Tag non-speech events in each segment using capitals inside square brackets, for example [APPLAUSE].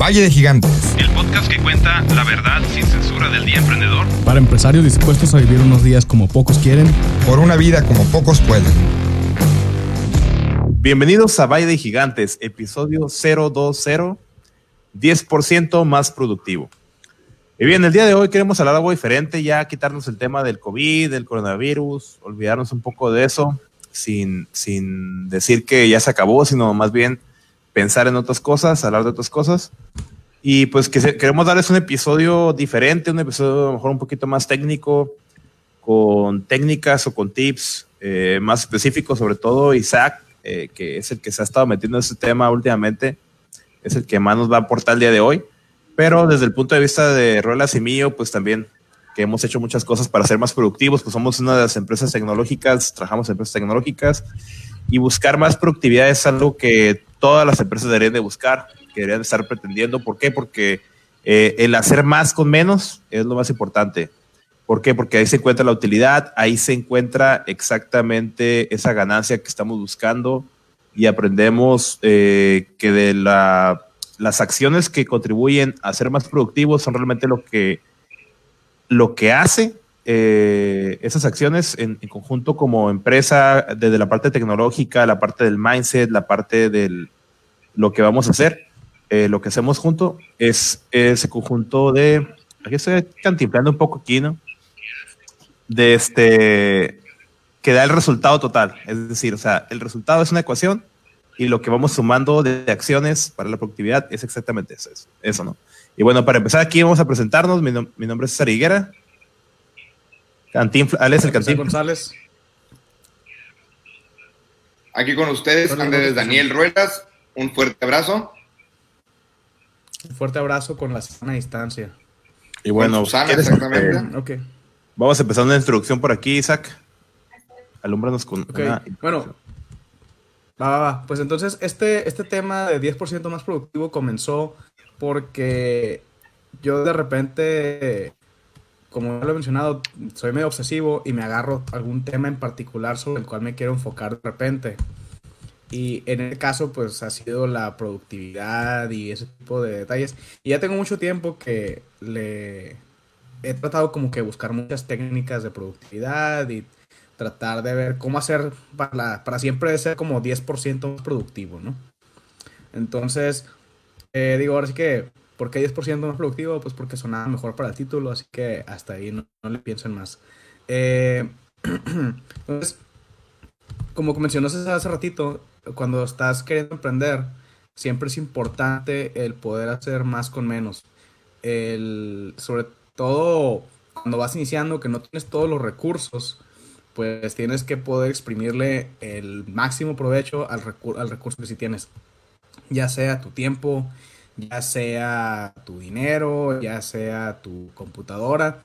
Valle de Gigantes. El podcast que cuenta la verdad sin censura del día emprendedor. Para empresarios dispuestos a vivir unos días como pocos quieren. Por una vida como pocos pueden. Bienvenidos a Valle de Gigantes, episodio 020, 10% más productivo. Y bien, el día de hoy queremos hablar algo diferente, ya quitarnos el tema del COVID, del coronavirus, olvidarnos un poco de eso, sin, sin decir que ya se acabó, sino más bien pensar en otras cosas, hablar de otras cosas. Y pues que queremos darles un episodio diferente, un episodio a lo mejor un poquito más técnico, con técnicas o con tips eh, más específicos, sobre todo Isaac, eh, que es el que se ha estado metiendo en este tema últimamente, es el que más nos va a aportar el día de hoy. Pero desde el punto de vista de Ruelas y mío, pues también que hemos hecho muchas cosas para ser más productivos, pues somos una de las empresas tecnológicas, trabajamos en empresas tecnológicas y buscar más productividad es algo que todas las empresas deberían de buscar, que deberían de estar pretendiendo. ¿Por qué? Porque eh, el hacer más con menos es lo más importante. ¿Por qué? Porque ahí se encuentra la utilidad, ahí se encuentra exactamente esa ganancia que estamos buscando y aprendemos eh, que de la las acciones que contribuyen a ser más productivos son realmente lo que, lo que hace eh, esas acciones en, conjunto como empresa, desde la parte tecnológica, la parte del mindset, la parte de lo que vamos a hacer, eh, lo que hacemos junto, es ese conjunto de, aquí estoy cantimplando un poco aquí, ¿no? De este, que da el resultado total. Es decir, o sea, el resultado es una ecuación y lo que vamos sumando de acciones para la productividad es exactamente eso, eso, ¿no? Y bueno, para empezar aquí vamos a presentarnos. Mi, nombre es César Higuera. Alex el Cantín. González. Aquí con ustedes, Andrés Daniel Ruelas. Un fuerte abrazo. Un fuerte abrazo con la sana distancia. Y bueno, Susana, exactamente. Vamos a empezar una introducción por aquí, Isaac. Alúmbranos con Bueno, Va, va, va. Pues entonces este, este tema de 10% más productivo comenzó porque yo de repente, como ya lo he mencionado, soy medio obsesivo y me agarro algún tema en particular sobre el cual me quiero enfocar de repente. Y en este caso, pues ha sido la productividad y ese tipo de detalles. Y ya tengo mucho tiempo que le he tratado como que buscar muchas técnicas de productividad y tratar de ver cómo hacer para, para siempre ser como 10% más productivo, ¿no? Entonces, eh, digo, ahora sí que, ¿por qué 10% más productivo? Pues porque sonaba mejor para el título, así que hasta ahí no, le piensen más. Eh, [CLEARS THROAT] entonces, como mencionaste hace ratito, cuando estás queriendo emprender, siempre es importante el poder hacer más con menos. El, sobre todo cuando vas iniciando, que no tienes todos los recursos, pues tienes que poder exprimirle el máximo provecho al, al recurso que sí tienes. Ya sea tu tiempo, ya sea tu dinero, ya sea tu computadora.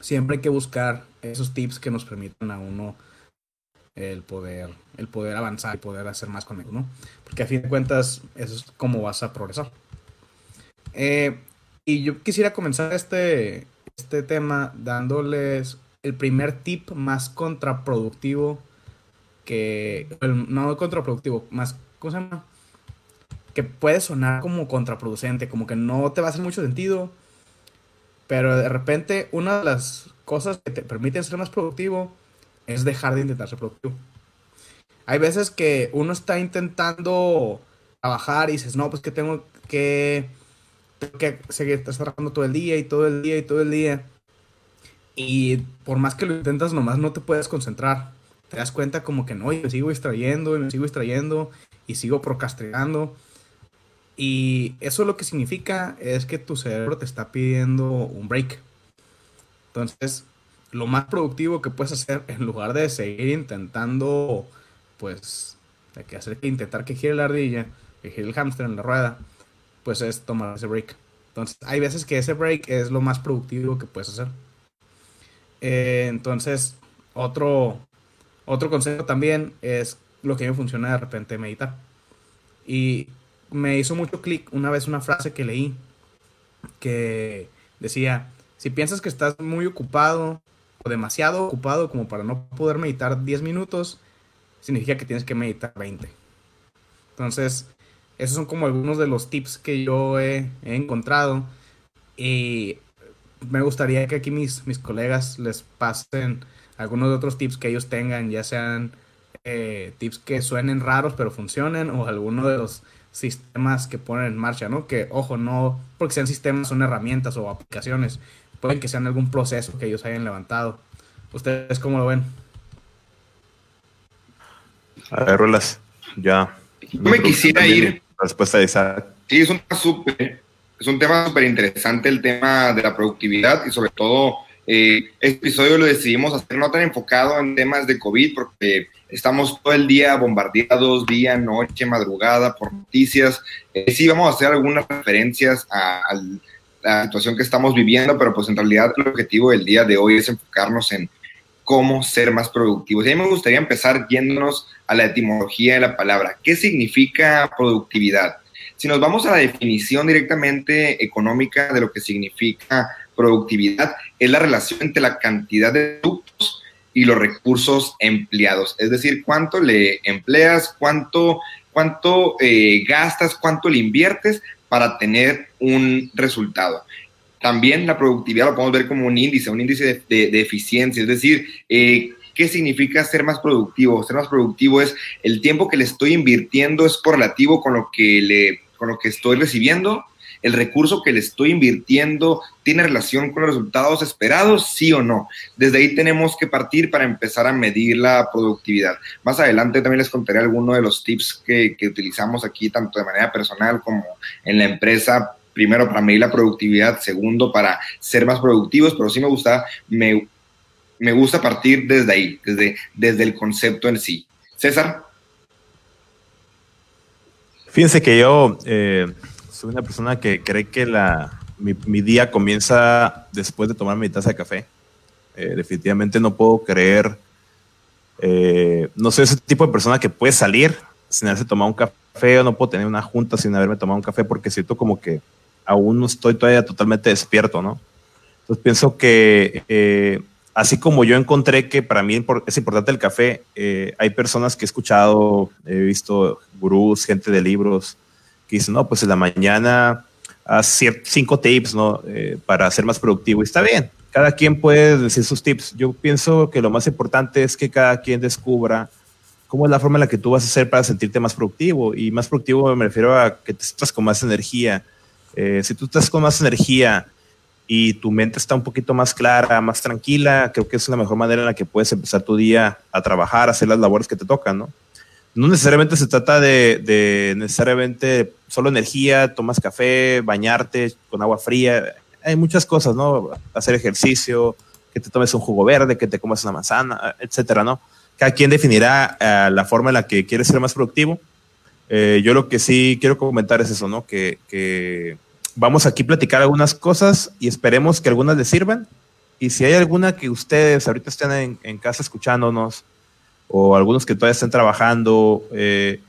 Siempre hay que buscar esos tips que nos permitan a uno el poder, el poder avanzar y poder hacer más con ¿no? Porque a fin de cuentas, eso es como vas a progresar. Eh, y yo quisiera comenzar este, este tema dándoles el primer tip más contraproductivo que. no contraproductivo, más. ¿Cómo se llama? Que puede sonar como contraproducente, como que no te va a hacer mucho sentido. Pero de repente, una de las cosas que te permiten ser más productivo es dejar de intentar ser productivo. Hay veces que uno está intentando trabajar y dices, no, pues que tengo que, tengo que seguir trabajando todo el día y todo el día y todo el día. Y por más que lo intentas, nomás no te puedes concentrar. Te das cuenta como que no, y me sigo distrayendo, y me sigo distrayendo, y sigo procrastinando. Y eso lo que significa es que tu cerebro te está pidiendo un break. Entonces, lo más productivo que puedes hacer en lugar de seguir intentando, pues, que hacer que intentar que gire la ardilla, que gire el hámster en la rueda, pues es tomar ese break. Entonces, hay veces que ese break es lo más productivo que puedes hacer. Eh, entonces, otro, otro consejo también es lo que me funciona de repente meditar. Y me hizo mucho clic una vez una frase que leí que decía, si piensas que estás muy ocupado demasiado ocupado como para no poder meditar 10 minutos, significa que tienes que meditar 20. Entonces, Esos son como algunos de los tips que yo he, encontrado. Y me gustaría que aquí mis, mis colegas les pasen algunos de otros tips que ellos tengan, ya sean eh, tips que suenen raros pero funcionen o alguno de los sistemas que ponen en marcha, ¿no? Que, ojo, no porque sean sistemas, son herramientas o aplicaciones, pueden que sean algún proceso que ellos hayan levantado. ¿Ustedes cómo lo ven? A ver, Rolas, ya. Yo me quisiera ir. respuesta de Isaac. Sí, es un tema súper, es un tema súper interesante el tema de la productividad y sobre todo eh, este episodio lo decidimos hacer no tan enfocado en temas de COVID porque estamos todo el día bombardeados, día, noche, madrugada por noticias. Eh, sí, vamos a hacer algunas referencias a, a, la situación que estamos viviendo, pero pues en realidad el objetivo del día de hoy es enfocarnos en cómo ser más productivos. Y a mí me gustaría empezar yéndonos a la etimología de la palabra. ¿Qué significa productividad? Si nos vamos a la definición directamente económica de lo que significa productividad, es la relación entre la cantidad de productos y los recursos empleados. Es decir, cuánto le empleas, cuánto, cuánto eh, gastas, cuánto le inviertes para tener un resultado. También la productividad lo podemos ver como un índice, un índice de, eficiencia, es decir, eh, ¿qué significa ser más productivo? Ser más productivo es el tiempo que le estoy invirtiendo es correlativo con lo que le con lo que estoy recibiendo, el recurso que le estoy invirtiendo tiene relación con los resultados esperados, sí o no. Desde ahí tenemos que partir para empezar a medir la productividad. Más adelante también les contaré algunos de los tips que utilizamos aquí, tanto de manera personal como en la empresa primero para medir la productividad, segundo para ser más productivos, pero sí me gusta, me, me gusta partir desde ahí, desde, desde el concepto en sí. César. Fíjense que yo eh, soy una persona que cree que la, mi, mi, día comienza después de tomar mi taza de café. Eh, definitivamente no puedo creer, eh, no soy ese tipo de persona que puede salir sin haberse tomado un café o no puedo tener una junta sin haberme tomado un café porque siento como que aún no estoy todavía totalmente despierto, ¿no? Entonces pienso que eh, así como yo encontré que para mí es importante el café, eh, hay personas que he escuchado, he visto gurús, gente de libros, que dicen, no, pues en la mañana haz cinco tips, ¿no? Eh, para ser más productivo. Y está bien, cada quien puede decir sus tips. Yo pienso que lo más importante es que cada quien descubra cómo es la forma en la que tú vas a hacer para sentirte más productivo. Y más productivo me refiero a que te estás con más energía. Eh, si tú estás con más energía, y tu mente está un poquito más clara, más tranquila, creo que es la mejor manera en la que puedes empezar tu día a trabajar, a hacer las labores que te tocan, ¿no? No necesariamente se trata de, de necesariamente solo energía, tomas café, bañarte con agua fría, hay muchas cosas, ¿no? Hacer ejercicio, que te tomes un jugo verde, que te comas una manzana, etcétera, ¿no? Cada quien definirá uh, la forma en la que quiere ser más productivo. Eh, yo lo que sí quiero comentar es eso, ¿no? Que, que vamos aquí a platicar algunas cosas y esperemos que algunas les sirvan. Y si hay alguna que ustedes ahorita estén en, en casa escuchándonos, o algunos que todavía estén trabajando, eh,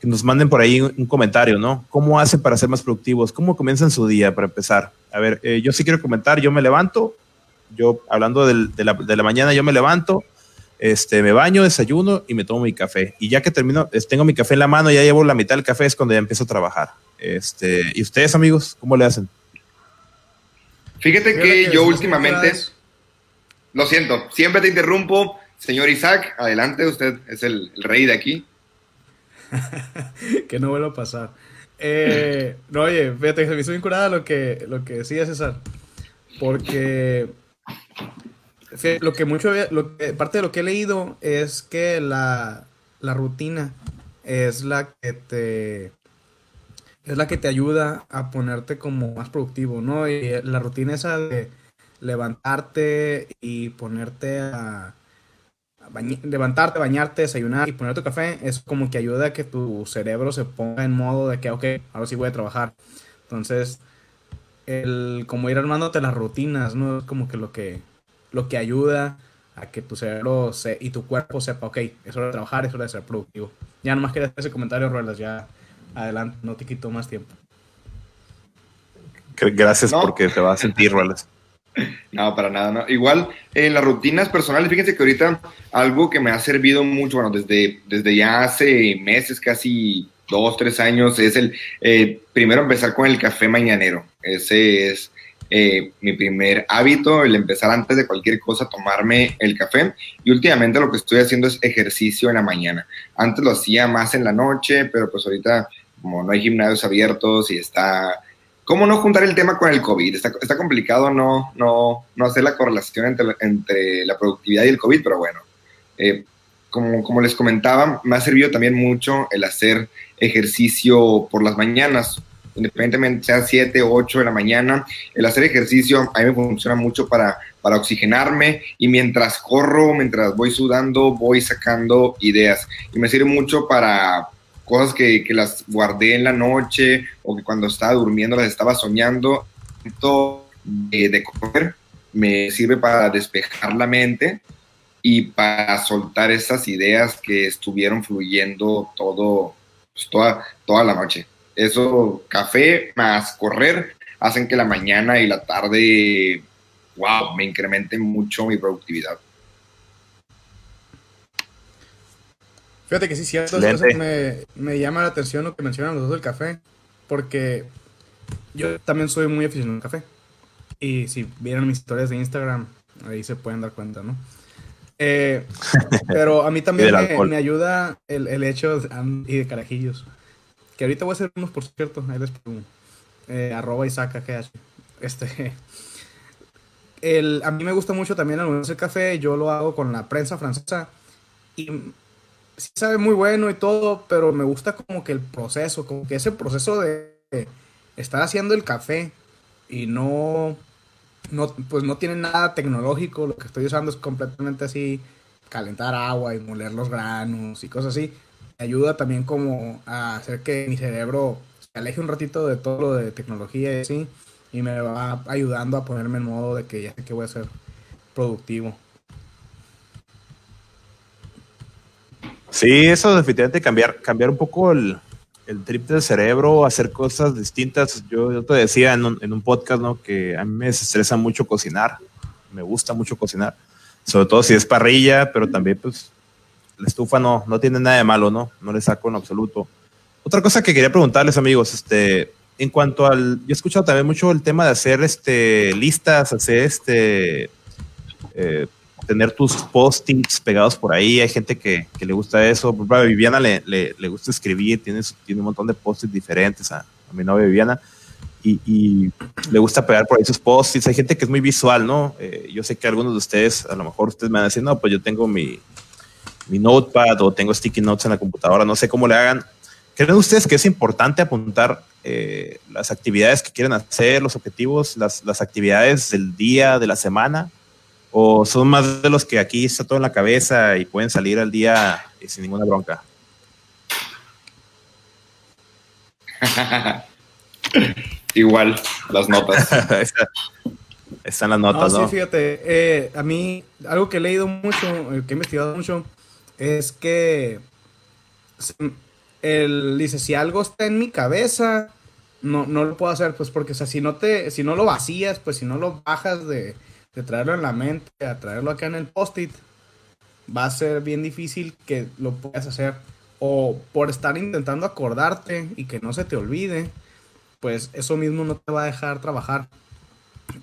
que nos manden por ahí un, un, comentario, ¿no? ¿Cómo hacen para ser más productivos? ¿Cómo comienzan su día para empezar? A ver, eh, yo sí quiero comentar, yo me levanto, yo hablando del, de, la, de, la, mañana, yo me levanto, este, me baño, desayuno y me tomo mi café. Y ya que termino, tengo mi café en la mano, ya llevo la mitad del café, es cuando ya empiezo a trabajar. Este, ¿Y ustedes, amigos, cómo le hacen? Fíjate que, que yo últimamente, lo siento, siempre te interrumpo. Señor Isaac, adelante, usted es el, el rey de aquí. [LAUGHS] que no vuelva a pasar. Eh, no, oye, fíjate, se me hizo bien curada lo que, lo que decía César. Porque fíjate, lo que mucho, lo que, parte de lo que he leído es que la, la rutina es la que te es la que te ayuda a ponerte como más productivo, ¿no? Y la rutina esa de levantarte y ponerte a, a levantarte, bañarte, desayunar y poner tu café es como que ayuda a que tu cerebro se ponga en modo de que, ok, ahora sí voy a trabajar. Entonces, el como ir armándote las rutinas, ¿no? Es como que lo que, lo que ayuda a que tu cerebro se, y tu cuerpo sepa, ok, es hora de trabajar, es hora de ser productivo. Ya nomás quería hacer ese comentario, Ruelas, ya adelante, no te quito más tiempo. Gracias no. porque te vas a sentir, Ruelas. [LAUGHS] No, para nada, no. Igual en las rutinas personales, fíjense que ahorita algo que me ha servido mucho, bueno, desde, desde ya hace meses, casi dos, tres años es el eh, primero empezar con el café mañanero. Ese es eh, mi primer hábito, el empezar antes de cualquier cosa, tomarme el café. Y últimamente lo que estoy haciendo es ejercicio en la mañana. Antes lo hacía más en la noche, pero pues ahorita como no hay gimnasios abiertos y está... ¿Cómo no juntar el tema con el COVID? Está, está complicado no, no, no hacer la correlación entre, entre la productividad y el COVID, pero bueno, eh, como, como les comentaba, me ha servido también mucho el hacer ejercicio por las mañanas independientemente sea 7 o 8 de la mañana, el hacer ejercicio a mí me funciona mucho para, para oxigenarme y mientras corro, mientras voy sudando, voy sacando ideas. Y me sirve mucho para cosas que, que las guardé en la noche o que cuando estaba durmiendo las estaba soñando. De, de comer me sirve para despejar la mente y para soltar esas ideas que estuvieron fluyendo todo, pues, toda, toda la noche. Eso, café más correr, hacen que la mañana y la tarde, wow, me incremente mucho mi productividad. Fíjate que sí, cierto. Me, me, llama la atención lo que mencionan los dos del café, porque yo también soy muy aficionado al café. Y si vieron mis historias de Instagram, ahí se pueden dar cuenta, ¿no? Eh, [LAUGHS] pero a mí también me, ayuda el, el hecho de, y de carajillos. Que ahorita voy a hacer unos, por cierto. Ahí les pongo. Eh, arroba que Este. [LAUGHS] El, a mí me gusta mucho también el café. Yo lo hago con la prensa francesa. Y sí sabe muy bueno y todo, pero me gusta como que el proceso, como que ese proceso de estar haciendo el café y no, no, pues no tiene nada tecnológico, lo que estoy usando es completamente así, calentar agua y moler los granos y cosas así ayuda también como a hacer que mi cerebro se aleje un ratito de todo lo de tecnología y así, y me va ayudando a ponerme en modo de que ya sé que voy a ser productivo. Sí, eso definitivamente cambiar, cambiar un poco el, el trip del cerebro, hacer cosas distintas. Yo, yo te decía en un, en un, podcast, ¿no? Que a mí me estresa mucho cocinar, me gusta mucho cocinar, sobre todo si es parrilla, pero también pues la estufa no, no tiene nada de malo, ¿no? No le saco en absoluto. Otra cosa que quería preguntarles, amigos, este, en cuanto al, yo he escuchado también mucho el tema de hacer este, listas, hacer este, eh, tener tus post-its pegados por ahí. Hay gente que, que le gusta eso. A Viviana le, le, gusta escribir, tiene, tiene un montón de post-its diferentes a, a, mi novia Viviana. Y, y, le gusta pegar por ahí sus post-its. Hay gente que es muy visual, ¿no? Eh, yo sé que algunos de ustedes, a lo mejor ustedes me van a decir, no, pues yo tengo mi, mi notepad o tengo sticky notes en la computadora, no sé cómo le hagan. ¿Creen ustedes que es importante apuntar eh, las actividades que quieren hacer, los objetivos, las, las, actividades del día, de la semana? ¿O son más de los que aquí está todo en la cabeza y pueden salir al día sin ninguna bronca? [LAUGHS] Igual, las notas. [LAUGHS] Están las notas, ¿no? Sí, fíjate, eh, a mí algo que he leído mucho, eh, que he investigado mucho, es que él dice, si algo está en mi cabeza, no, no lo puedo hacer, pues porque, o sea, si no, te, si no lo vacías, pues si no lo bajas de, de traerlo en la mente, a traerlo acá en el post-it, va a ser bien difícil que lo puedas hacer. O por estar intentando acordarte y que no se te olvide, pues eso mismo no te va a dejar trabajar.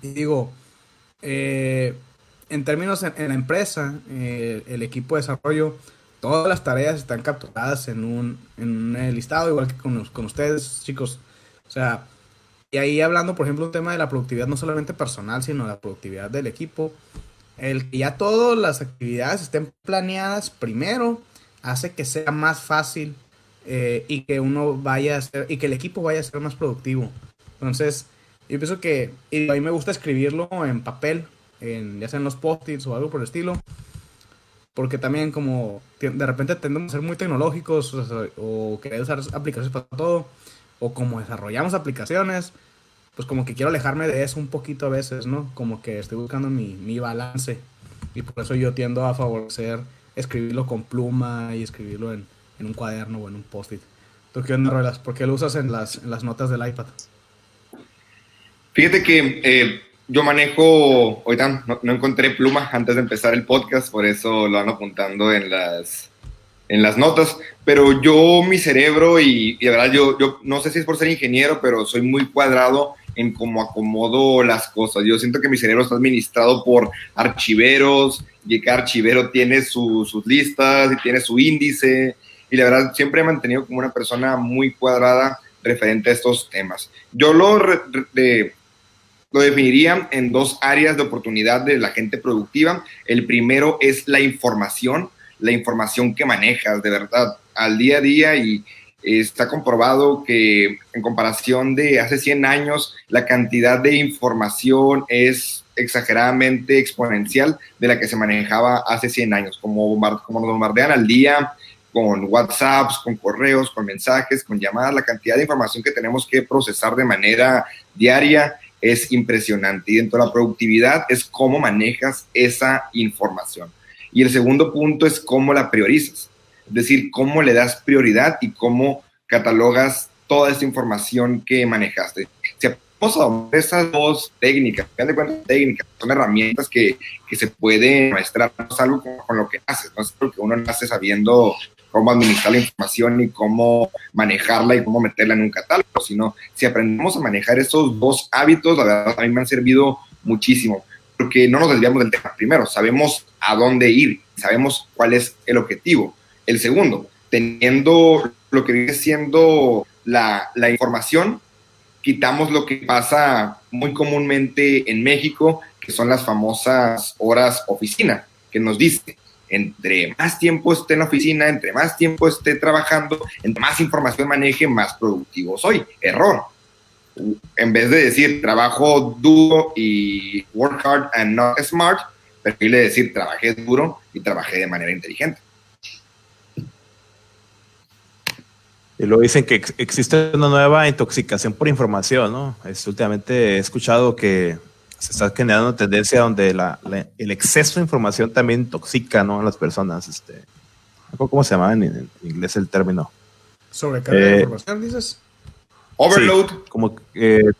Y digo, eh, en términos en, la empresa, eh, el equipo de desarrollo, todas las tareas están capturadas en un, en un listado, igual que con, con, ustedes, chicos. O sea, y ahí hablando, por ejemplo, un tema de la productividad, no solamente personal, sino la productividad del equipo. El que ya todas las actividades estén planeadas primero hace que sea más fácil eh, y que uno vaya a ser, y que el equipo vaya a ser más productivo. Entonces, yo pienso que, y a mí me gusta escribirlo en papel, en, ya sea en los post-its o algo por el estilo, porque también como de repente tendemos a ser muy tecnológicos o, querer usar aplicaciones para todo, o como desarrollamos aplicaciones, pues como que quiero alejarme de eso un poquito a veces, ¿no? Como que estoy buscando mi, mi balance y por eso yo tiendo a favorecer escribirlo con pluma y escribirlo en, en un cuaderno o en un post-it. ¿Tú qué onda, ¿Por qué lo usas en las, en las notas del iPad? Fíjate que eh, yo manejo, ahorita no, no, encontré pluma antes de empezar el podcast, por eso lo ando apuntando en las, en las notas, pero yo, mi cerebro, y, y de verdad, yo, yo no sé si es por ser ingeniero, pero soy muy cuadrado en cómo acomodo las cosas. Yo siento que mi cerebro está administrado por archiveros, y cada archivero tiene su- sus listas y tiene su índice, y la verdad siempre he mantenido como una persona muy cuadrada referente a estos temas. Yo lo, re- lo definiría en dos áreas de oportunidad de la gente productiva. El primero es la información, la información que manejas de verdad al día a día y está comprobado que en comparación de hace 100 años, la cantidad de información es exageradamente exponencial de la que se manejaba hace 100 años, como, como nos bombardean al día con WhatsApps, con correos, con mensajes, con llamadas, la cantidad de información que tenemos que procesar de manera diaria es impresionante. Y dentro de la productividad es cómo manejas esa información. Y el segundo punto es cómo la priorizas, es decir, cómo le das prioridad y cómo catalogas toda esta información que manejaste. Si aplicamos a esas dos técnicas, de técnicas, son herramientas que, que se pueden maestrar, no es algo con, con lo que haces, no es algo uno nace sabiendo cómo administrar la información y cómo manejarla y cómo meterla en un catálogo, sino si aprendemos a manejar esos dos hábitos, la verdad a mí me han servido muchísimo, porque no nos desviamos del tema. Primero, sabemos a dónde ir, sabemos cuál es el objetivo. El segundo, teniendo lo que viene siendo la, la información, quitamos lo que pasa muy comúnmente en México, que son las famosas horas oficina, que nos dice, entre más tiempo esté en la oficina, entre más tiempo esté trabajando, entre más información maneje, más productivo soy. Error. En vez de decir trabajo duro y work hard and not smart, prefiero decir trabajé duro y trabajé de manera inteligente. Y luego dicen que ex- existe una nueva intoxicación por información, ¿no? Es, últimamente he escuchado que se está generando una tendencia donde la- la- el exceso de información también intoxica, ¿no? A las personas. Este, ¿Cómo se llama en, en inglés el término? Sobrecarga de Eh, información, dices. Overload. Sí, como que, eh,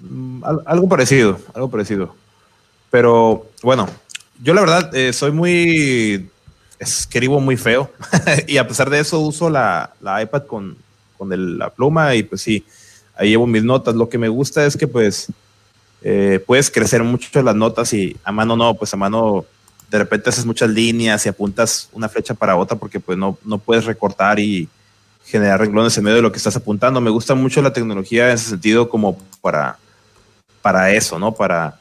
mm, al- algo parecido, algo parecido. Pero bueno, yo la verdad eh, soy muy escribo muy feo [LAUGHS] y a pesar de eso uso la, la iPad con, con el- la pluma y pues sí, ahí llevo mis notas. Lo que me gusta es que pues eh, puedes crecer mucho las notas y a mano no, pues a mano de repente haces muchas líneas y apuntas una flecha para otra porque pues no, no puedes recortar y generar renglones en medio de lo que estás apuntando. Me gusta mucho la tecnología en ese sentido como para, para eso, ¿no? Para,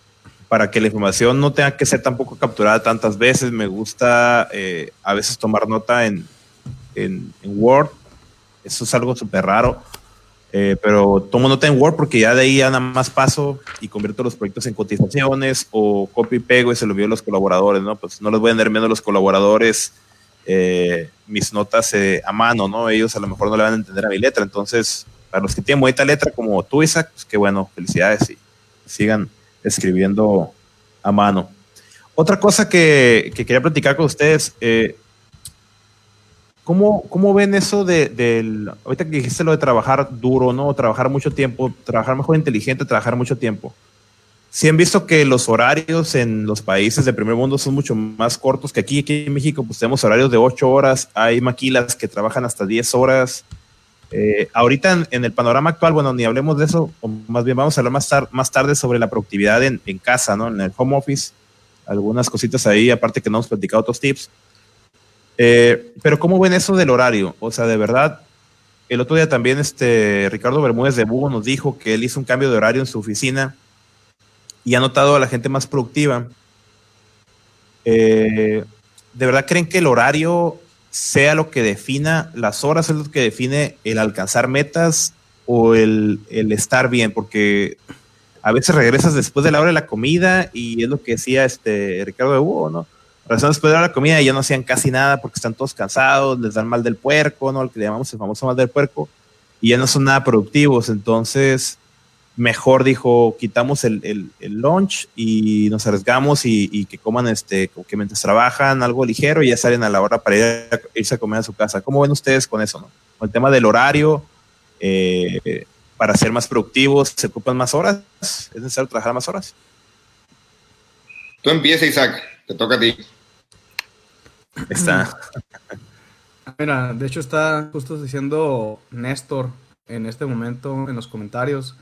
para que la información no tenga que ser tampoco capturada tantas veces. Me gusta eh, a veces tomar nota en, en, en Word. Eso es algo súper raro. Eh, pero tomo nota en Word porque ya de ahí ya nada más paso y convierto los proyectos en cotizaciones o copy y pego y se lo envío a los colaboradores, ¿no? Pues no les voy a andar enviando a los colaboradores eh, mis notas eh, a mano, ¿no? Ellos a lo mejor no le van a entender a mi letra. Entonces, para los que tienen bonita letra como tú, Isaac, pues qué bueno, felicidades y sigan escribiendo a mano. Otra cosa que, que quería platicar con ustedes, ¿cómo, ¿cómo ven eso de, del, ahorita que dijiste lo de trabajar duro, ¿no? Trabajar mucho tiempo, trabajar mejor inteligente, trabajar mucho tiempo. Si han visto que los horarios en los países del primer mundo son mucho más cortos que aquí. Aquí en México, pues tenemos horarios de 8 horas. Hay maquilas que trabajan hasta 10 horas. Eh, ahorita en, el panorama actual, bueno, ni hablemos de eso, o más bien vamos a hablar más, tar más tarde sobre la productividad en, en, casa, ¿no? En el home office. Algunas cositas ahí, aparte que no hemos platicado otros tips. Eh, pero ¿cómo ven eso del horario? O sea, de verdad, el otro día también este Ricardo Bermúdez de Bugo nos dijo que él hizo un cambio de horario en su oficina y ha notado a la gente más productiva. Eh, ¿De verdad creen que el horario sea lo que defina las horas, es lo que define el alcanzar metas o el, el, estar bien? Porque a veces regresas después de la hora de la comida y es lo que decía este Ricardo de Hugo, ¿no? Regresan después de la comida y ya no hacían casi nada porque están todos cansados, les dan mal del puerco, ¿no? El que llamamos el famoso mal del puerco, y ya no son nada productivos. Entonces, mejor dijo, quitamos el, el, el lunch y nos arriesgamos y, que coman este, que mientras trabajan algo ligero y ya salen a la hora para irse a comer a su casa. ¿Cómo ven ustedes con eso? No? Con el tema del horario, eh, para ser más productivos, ¿se ocupan más horas? ¿Es necesario trabajar más horas? Tú empieza, Isaac, te toca a ti. Está. mira, de hecho está justo diciendo Néstor en este momento en los comentarios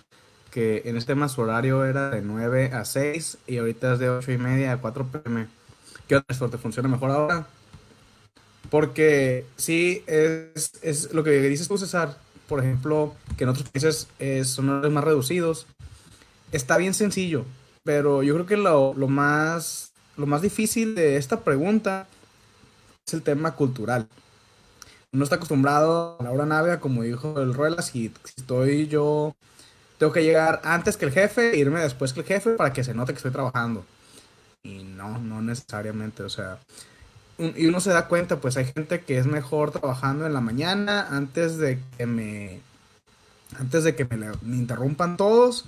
que en este su horario era de 9 a 6 y ahorita es de 8 y media a 4 pm. ¿Qué onda, Néstor? ¿Te funciona mejor ahora? Porque sí, es, es lo que dices tú, César. Por ejemplo, que en otros países eh, son horarios más reducidos. Está bien sencillo, pero yo creo que lo, lo, más, lo más difícil de esta pregunta es el tema cultural. Uno está acostumbrado a la hora navega, como dijo el Ruelas, y estoy yo, tengo que llegar antes que el jefe e irme después que el jefe para que se note que estoy trabajando. Y no, no necesariamente, o sea, y uno se da cuenta, pues hay gente que es mejor trabajando en la mañana antes de que me antes de que me, interrumpan todos.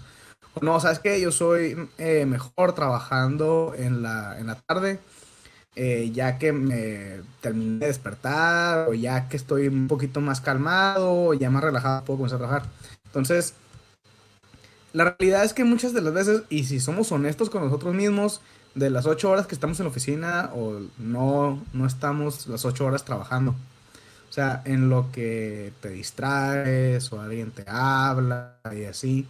O no, sabes que yo soy eh, mejor trabajando en la, en la tarde, eh, ya que me terminé de despertar, o ya que estoy un poquito más calmado, o ya más relajado, puedo comenzar a trabajar. Entonces, la realidad es que muchas de las veces, y si somos honestos con nosotros mismos, de las ocho horas que estamos en la oficina o no, no estamos las ocho horas trabajando. O sea, en lo que te distraes o alguien te habla y así.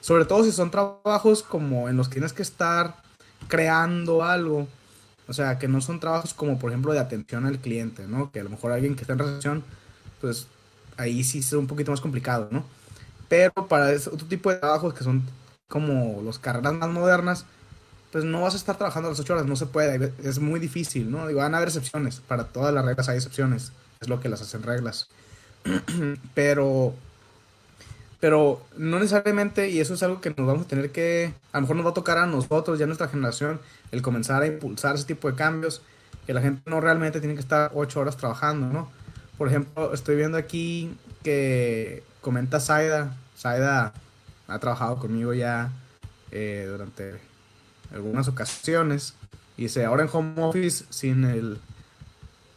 Sobre todo si son trabajos como en los que tienes que estar creando algo. O sea, que no son trabajos como por ejemplo de atención al cliente, ¿no? Que a lo mejor alguien que está en recepción, pues ahí sí es un poquito más complicado, ¿no? Pero para ese otro tipo de trabajos que son como los carreras más modernas, pues no vas a estar trabajando las 8 horas, no se puede, es muy difícil, ¿no? Digo, van a haber excepciones, para todas las reglas hay excepciones, es lo que las hacen reglas. [CLEARS THROAT] pero, pero no necesariamente, y eso es algo que nos vamos a tener que, a lo mejor nos va a tocar a nosotros, ya nuestra generación, el comenzar a impulsar ese tipo de cambios, que la gente no realmente tiene que estar 8 horas trabajando, ¿no? Por ejemplo, estoy viendo aquí que comenta Saida, Saida ha trabajado conmigo ya eh, durante algunas ocasiones. Dice, ahora en home office sin el...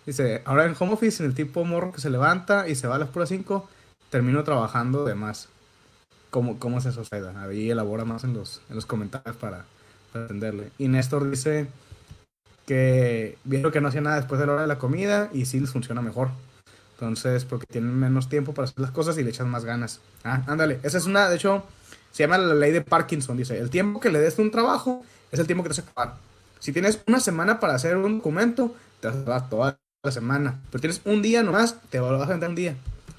Dice, ahora en home office sin el tipo morro que se levanta y se va a las puras 5, termino trabajando de más. ¿Cómo, cómo es eso, Saida? Ahí elabora más en los, en los comentarios para, para entenderle. Y Néstor dice que vieron que no hacía nada después de la hora de la comida y sí les funciona mejor. Entonces, porque tienen menos tiempo para hacer las cosas y le echan más ganas. Ah, ándale. Esa es una, de hecho, se llama la ley de Parkinson. Dice, el tiempo que le des un trabajo es el tiempo que te hace acabar. Si tienes una semana para hacer un documento, te vas a toda la semana. Pero tienes un día nomás, te vas a aventar un día.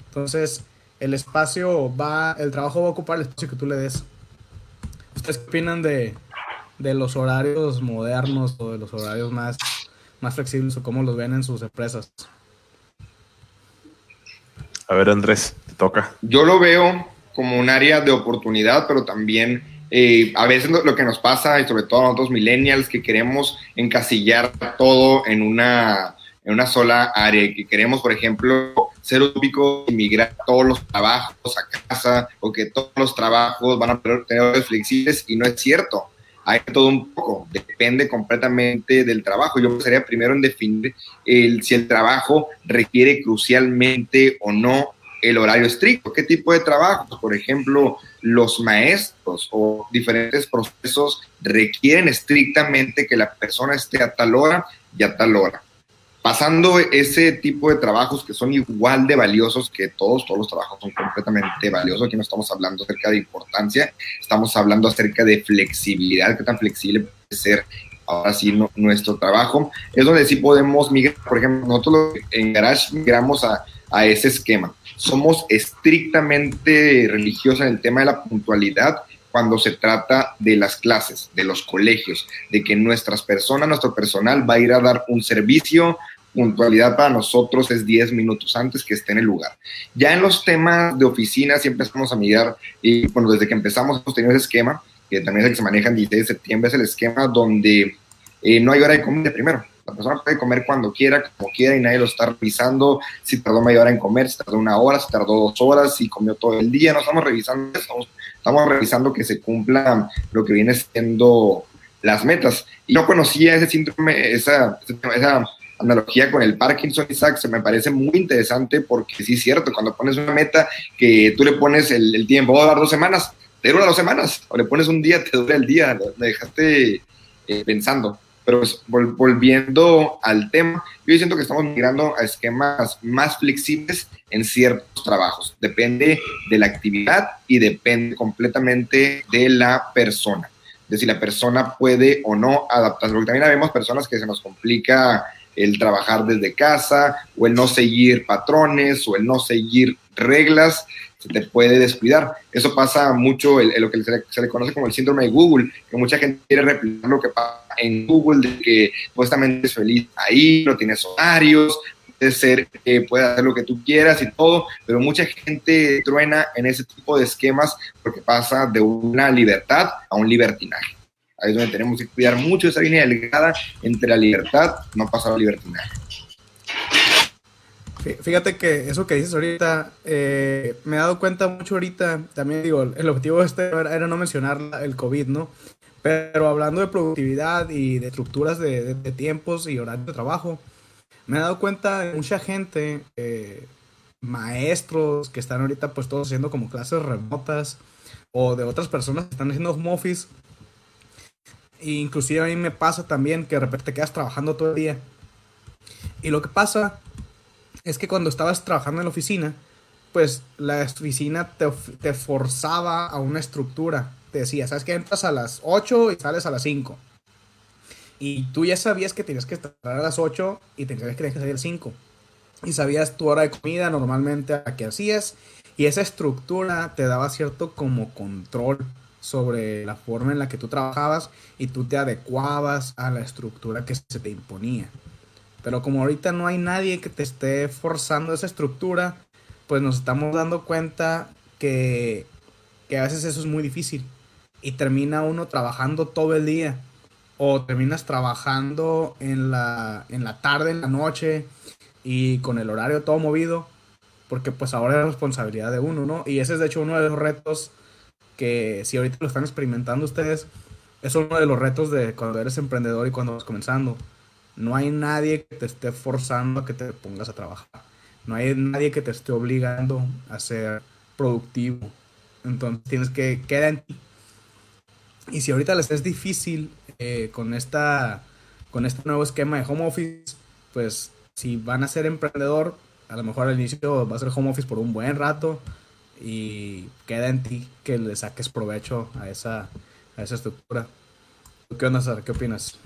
Entonces, el espacio va, el trabajo va a ocupar el espacio que tú le des. ¿Ustedes qué opinan de, de los horarios modernos o de los horarios más, más flexibles o cómo los ven en sus empresas? A ver, Andrés, te toca. Yo lo veo como un área de oportunidad, pero también eh, a veces lo, que nos pasa, y sobre todo a nosotros millennials, que queremos encasillar todo en una, en una sola área, que queremos, por ejemplo, ser utópico y migrar todos los trabajos a casa, o que todos los trabajos van a tener flexibles, y no es cierto. Hay todo un poco, depende completamente del trabajo. Yo empezaría primero en definir el, si el trabajo requiere crucialmente o no el horario estricto. ¿Qué tipo de trabajo? Por ejemplo, los maestros o diferentes procesos requieren estrictamente que la persona esté a tal hora y a tal hora. Pasando ese tipo de trabajos que son igual de valiosos que todos, todos los trabajos son completamente valiosos. Aquí no estamos hablando acerca de importancia, estamos hablando acerca de flexibilidad, qué tan flexible puede ser ahora sí nuestro trabajo. Es donde sí podemos migrar, por ejemplo, nosotros en Garage migramos a, a ese esquema somos estrictamente religiosos en el tema de la puntualidad cuando se trata de las clases, de los colegios, de que nuestras personas, nuestro personal va a ir a dar un servicio, puntualidad para nosotros es 10 minutos antes que esté en el lugar. Ya en los temas de oficina siempre empezamos a mirar, y bueno, desde que empezamos hemos tenido ese esquema, que también es el que se maneja en 16 de septiembre, es el esquema donde eh, no hay hora de comida primero. La persona puede comer cuando quiera, como quiera, y nadie lo está revisando. Si tardó media hora en comer, si tardó una hora, si tardó dos horas, si comió todo el día. No estamos revisando eso. Estamos revisando que se cumpla lo que viene siendo las metas. Y no conocía ese síndrome, esa analogía con el Parkinson, Isaac, se me parece muy interesante porque sí es cierto, cuando pones una meta que tú le pones el, tiempo, va a dar dos semanas, te dura dos semanas, o le pones un día, te dura el día, me dejaste eh, pensando. Pero pues, vol- volviendo al tema, yo siento que estamos migrando a esquemas más flexibles en ciertos trabajos. Depende de la actividad y depende completamente de la persona. De si la persona puede o no adaptarse. Porque también vemos personas que se nos complica el trabajar desde casa o el no seguir patrones o el no seguir reglas se te puede descuidar. Eso pasa mucho, en lo que se le, conoce como el síndrome de Google, que mucha gente quiere replicar lo que pasa en Google, de que supuestamente es feliz ahí, no tienes horarios, puede ser que hacer lo que tú quieras y todo, pero mucha gente truena en ese tipo de esquemas porque pasa de una libertad a un libertinaje. Ahí es donde tenemos que cuidar mucho esa línea delgada entre la libertad, no pasar al libertinaje. Fíjate que eso que dices ahorita, eh, me he dado cuenta mucho ahorita, también digo, el objetivo de este era, era no mencionar el COVID, ¿no? Pero hablando de productividad y de estructuras de, de, de tiempos y horarios de trabajo, me he dado cuenta de mucha gente, eh, maestros que están ahorita pues todos haciendo como clases remotas o de otras personas que están haciendo home office. Inclusive a mí me pasa también que de repente te quedas trabajando todo el día. Y lo que pasa es que cuando estabas trabajando en la oficina, pues la oficina te, forzaba a una estructura. Te decía, ¿sabes que Entras a las 8 y sales a las 5. Y tú ya sabías que tenías que estar a las 8 y tenías que, tenías salir a las 5. Y sabías tu hora de comida normalmente a qué hacías. Y esa estructura te daba cierto como control sobre la forma en la que tú trabajabas y tú te adecuabas a la estructura que se te imponía. Pero como ahorita no hay nadie que te esté forzando esa estructura, pues nos estamos dando cuenta que, que a veces eso es muy difícil. Y termina uno trabajando todo el día. O terminas trabajando en la, en la tarde, en la noche, y con el horario todo movido. Porque pues ahora es responsabilidad de uno, ¿no? Y ese es de hecho uno de los retos que si ahorita lo están experimentando ustedes, es uno de los retos de cuando eres emprendedor y cuando vas comenzando no hay nadie que te esté forzando a que te pongas a trabajar. No hay nadie que te esté obligando a ser productivo. Entonces tienes que quedar en ti. Y si ahorita les es difícil eh, con, esta, con este nuevo esquema de home office, pues si van a ser emprendedor, a lo mejor al inicio va a ser home office por un buen rato y queda en ti que le saques provecho a esa, a esa estructura. ¿Qué opinas?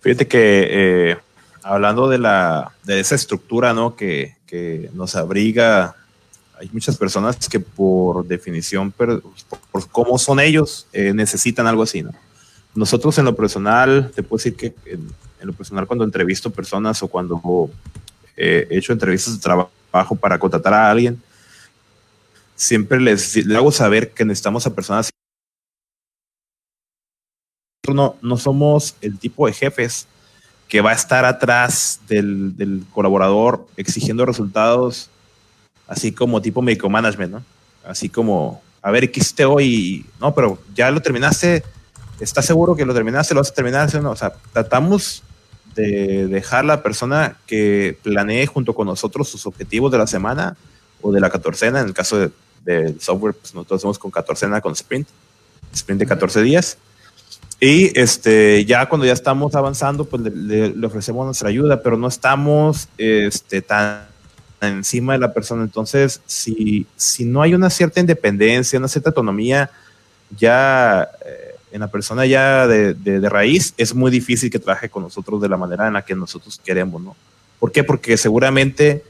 Fíjate que eh, hablando de, la, de esa estructura ¿no? que, que, nos abriga, hay muchas personas que por definición, por, por cómo son ellos, eh, necesitan algo así. ¿no? Nosotros en lo personal, te puedo decir que en, en lo personal cuando entrevisto personas o cuando eh, he hecho entrevistas de trabajo para contratar a alguien, siempre les, hago saber que necesitamos a personas no, no somos el tipo de jefes que va a estar atrás del, del, colaborador exigiendo resultados así como tipo micromanagement, ¿no? Así como, a ver, ¿qué hiciste hoy? No, pero ya lo terminaste, ¿estás seguro que lo terminaste? ¿Lo vas a terminar? No, o sea, tratamos de dejar la persona que planee junto con nosotros sus objetivos de la semana o de la catorcena, en el caso del de software, pues nosotros hacemos con catorcena con sprint, sprint de 14 días. Y este, ya cuando ya estamos avanzando, pues le, le, le ofrecemos nuestra ayuda, pero no estamos este, tan encima de la persona. Entonces, si, si no hay una cierta independencia, una cierta autonomía, ya eh, en la persona ya de, de, de, raíz, es muy difícil que trabaje con nosotros de la manera en la que nosotros queremos, ¿no? ¿Por qué? Porque seguramente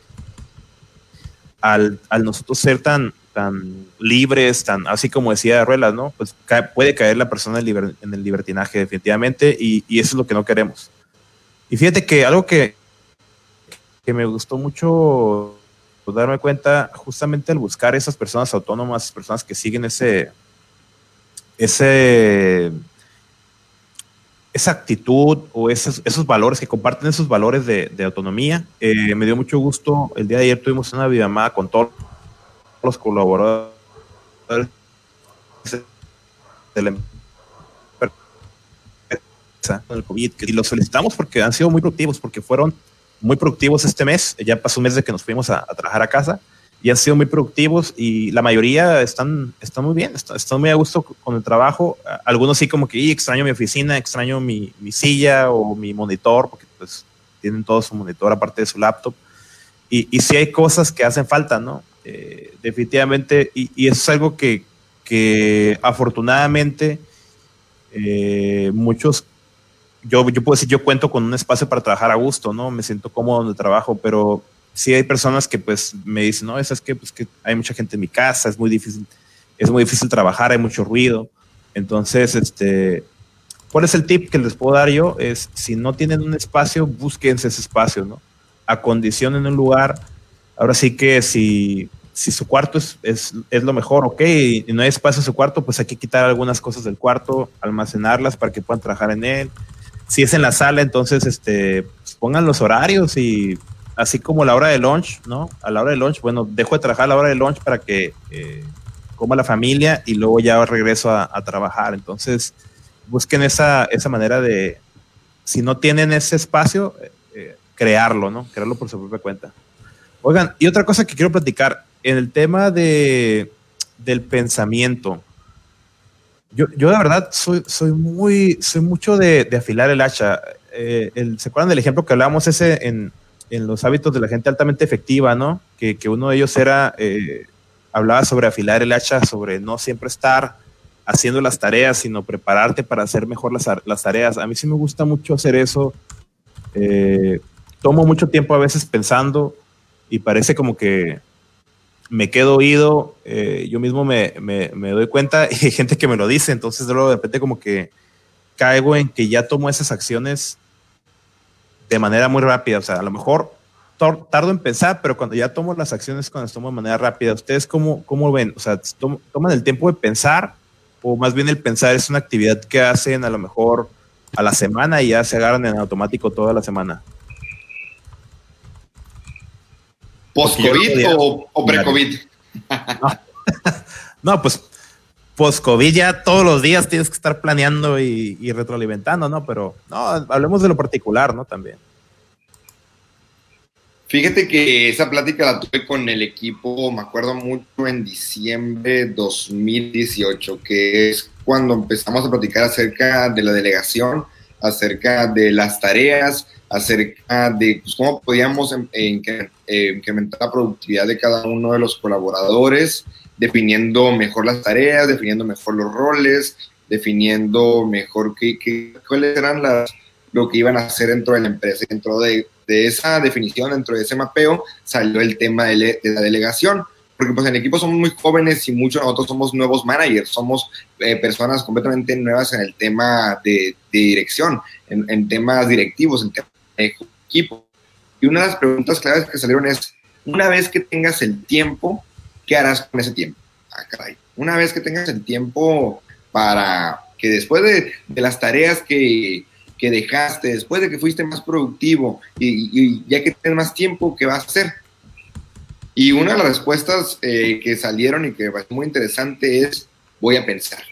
al, al nosotros ser tan, tan libres, tan así como decía Ruelas, ¿no? Pues puede caer la persona en, en el libertinaje definitivamente y, y, eso es lo que no queremos. Y fíjate que algo que, que me gustó mucho darme cuenta justamente al buscar esas personas autónomas, personas que siguen ese, ese, esa actitud o esos, esos valores, que comparten esos valores de, autonomía. Eh, me dio mucho gusto. El día de ayer tuvimos una videollamada con todos los colaboradores de la empresa COVID y los felicitamos porque han sido muy productivos, porque fueron muy productivos este mes. Ya pasó un mes de que nos fuimos a trabajar a casa y han sido muy productivos y la mayoría están, están muy bien, están, están muy a gusto con el trabajo. Algunos sí como que "Y, extraño mi oficina, extraño mi, mi silla o mi monitor, porque pues tienen todo su monitor aparte de su laptop. Y, y sí hay cosas que hacen falta, ¿no? Eh, definitivamente, y, y eso es algo que, que afortunadamente eh, muchos, yo, yo puedo decir, yo cuento con un espacio para trabajar a gusto, ¿no? Me siento cómodo donde trabajo, pero sí hay personas que pues me dicen, no, es que, pues, que hay mucha gente en mi casa, es muy difícil, es muy difícil trabajar, hay mucho ruido. Entonces, este, ¿cuál es el tip que les puedo dar yo? Es, si no tienen un espacio, búsquense ese espacio, ¿no? Acondicionen un lugar. Ahora sí que si, si su cuarto es, es, es lo mejor, ok, y no hay espacio en su cuarto, pues hay que quitar algunas cosas del cuarto, almacenarlas para que puedan trabajar en él. Si es en la sala, entonces este, pues pongan los horarios y así como la hora de lunch, ¿no? A la hora de lunch, bueno, dejo de trabajar a la hora de lunch para que eh, coma la familia y luego ya regreso a, a, trabajar. Entonces, busquen esa, esa manera de, si no tienen ese espacio, eh, crearlo, ¿no? Crearlo por su propia cuenta. Oigan, y otra cosa que quiero platicar, en el tema de, del pensamiento, yo, yo de verdad soy, soy muy, soy mucho de, afilar el hacha. Eh, ¿Se acuerdan del ejemplo que hablábamos ese en, en los hábitos de la gente altamente efectiva, ¿no? Que, que uno de ellos era, eh, hablaba sobre afilar el hacha, sobre no siempre estar haciendo las tareas, sino prepararte para hacer mejor las, las tareas. A mí sí me gusta mucho hacer eso. Eh, tomo mucho tiempo a veces pensando y parece como que me quedo oído, eh, yo mismo me, me, me, doy cuenta y hay gente que me lo dice, entonces luego de repente como que caigo en que ya tomo esas acciones de manera muy rápida, o sea, a lo mejor tardo en pensar, pero cuando ya tomo las acciones, cuando las tomo de manera rápida, ¿ustedes cómo, cómo ven? O sea, ¿toman el tiempo de pensar o más bien el pensar es una actividad que hacen a lo mejor a la semana y ya se agarran en automático toda la semana? ¿Post-COVID o, o pre-COVID? No. [LAUGHS] no, pues post-COVID ya todos los días tienes que estar planeando y, y, retroalimentando, ¿no? Pero no, hablemos de lo particular, ¿no? También. Fíjate que esa plática la tuve con el equipo, me acuerdo mucho en diciembre 2018, que es cuando empezamos a platicar acerca de la delegación, acerca de las tareas, acerca de pues, cómo podíamos incrementar la productividad de cada uno de los colaboradores, definiendo mejor las tareas, definiendo mejor los roles, definiendo mejor qué, qué, cuáles eran las, lo que iban a hacer dentro de la empresa. Dentro de, de esa definición, dentro de ese mapeo, salió el tema de, la delegación porque pues en el equipo somos muy jóvenes y muchos nosotros somos nuevos managers, somos eh, personas completamente nuevas en el tema de, de dirección, en, en, temas directivos, en temas de equipo. Y una de las preguntas claves que salieron es, una vez que tengas el tiempo, ¿qué harás con ese tiempo? Ah, caray. Una vez que tengas el tiempo para que después de, de las tareas que, que, dejaste, después de que fuiste más productivo y, y ya que tienes más tiempo, ¿qué vas a hacer? Y una de las respuestas eh, que salieron y que es muy interesante es, voy a pensar.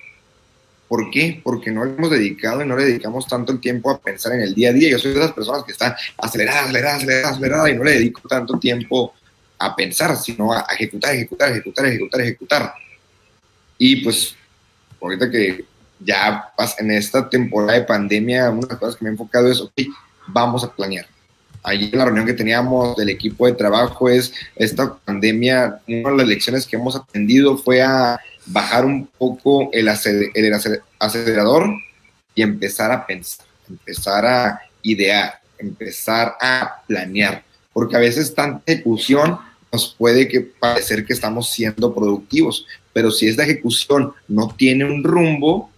¿Por qué? Porque no hemos dedicado y no le dedicamos tanto el tiempo a pensar en el día a día. Yo soy de esas personas que están aceleradas, aceleradas, aceleradas, aceleradas y no le dedico tanto tiempo a pensar, sino a ejecutar, ejecutar, ejecutar, ejecutar, ejecutar. Y pues, ahorita que ya en esta temporada de pandemia, una de las cosas que me he enfocado es, ok, vamos a planear Allí en la reunión que teníamos del equipo de trabajo es esta pandemia, una de las lecciones que hemos aprendido fue a bajar un poco el, acelerador y empezar a pensar, empezar a idear, empezar a planear, porque a veces tanta ejecución nos puede que parecer que estamos siendo productivos, pero si esta ejecución no tiene un rumbo,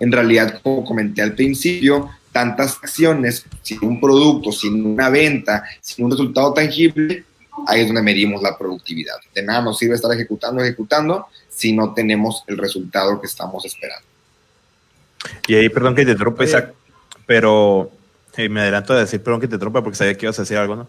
en realidad, como comenté al principio, tantas acciones, sin un producto, sin una venta, sin un resultado tangible, ahí es donde medimos la productividad. De nada nos sirve estar ejecutando, ejecutando, si no tenemos el resultado que estamos esperando. Y ahí, perdón que te Isaac, pero eh, me adelanto a decir, perdón que te interrumpa porque sabía que ibas a decir algo, ¿no?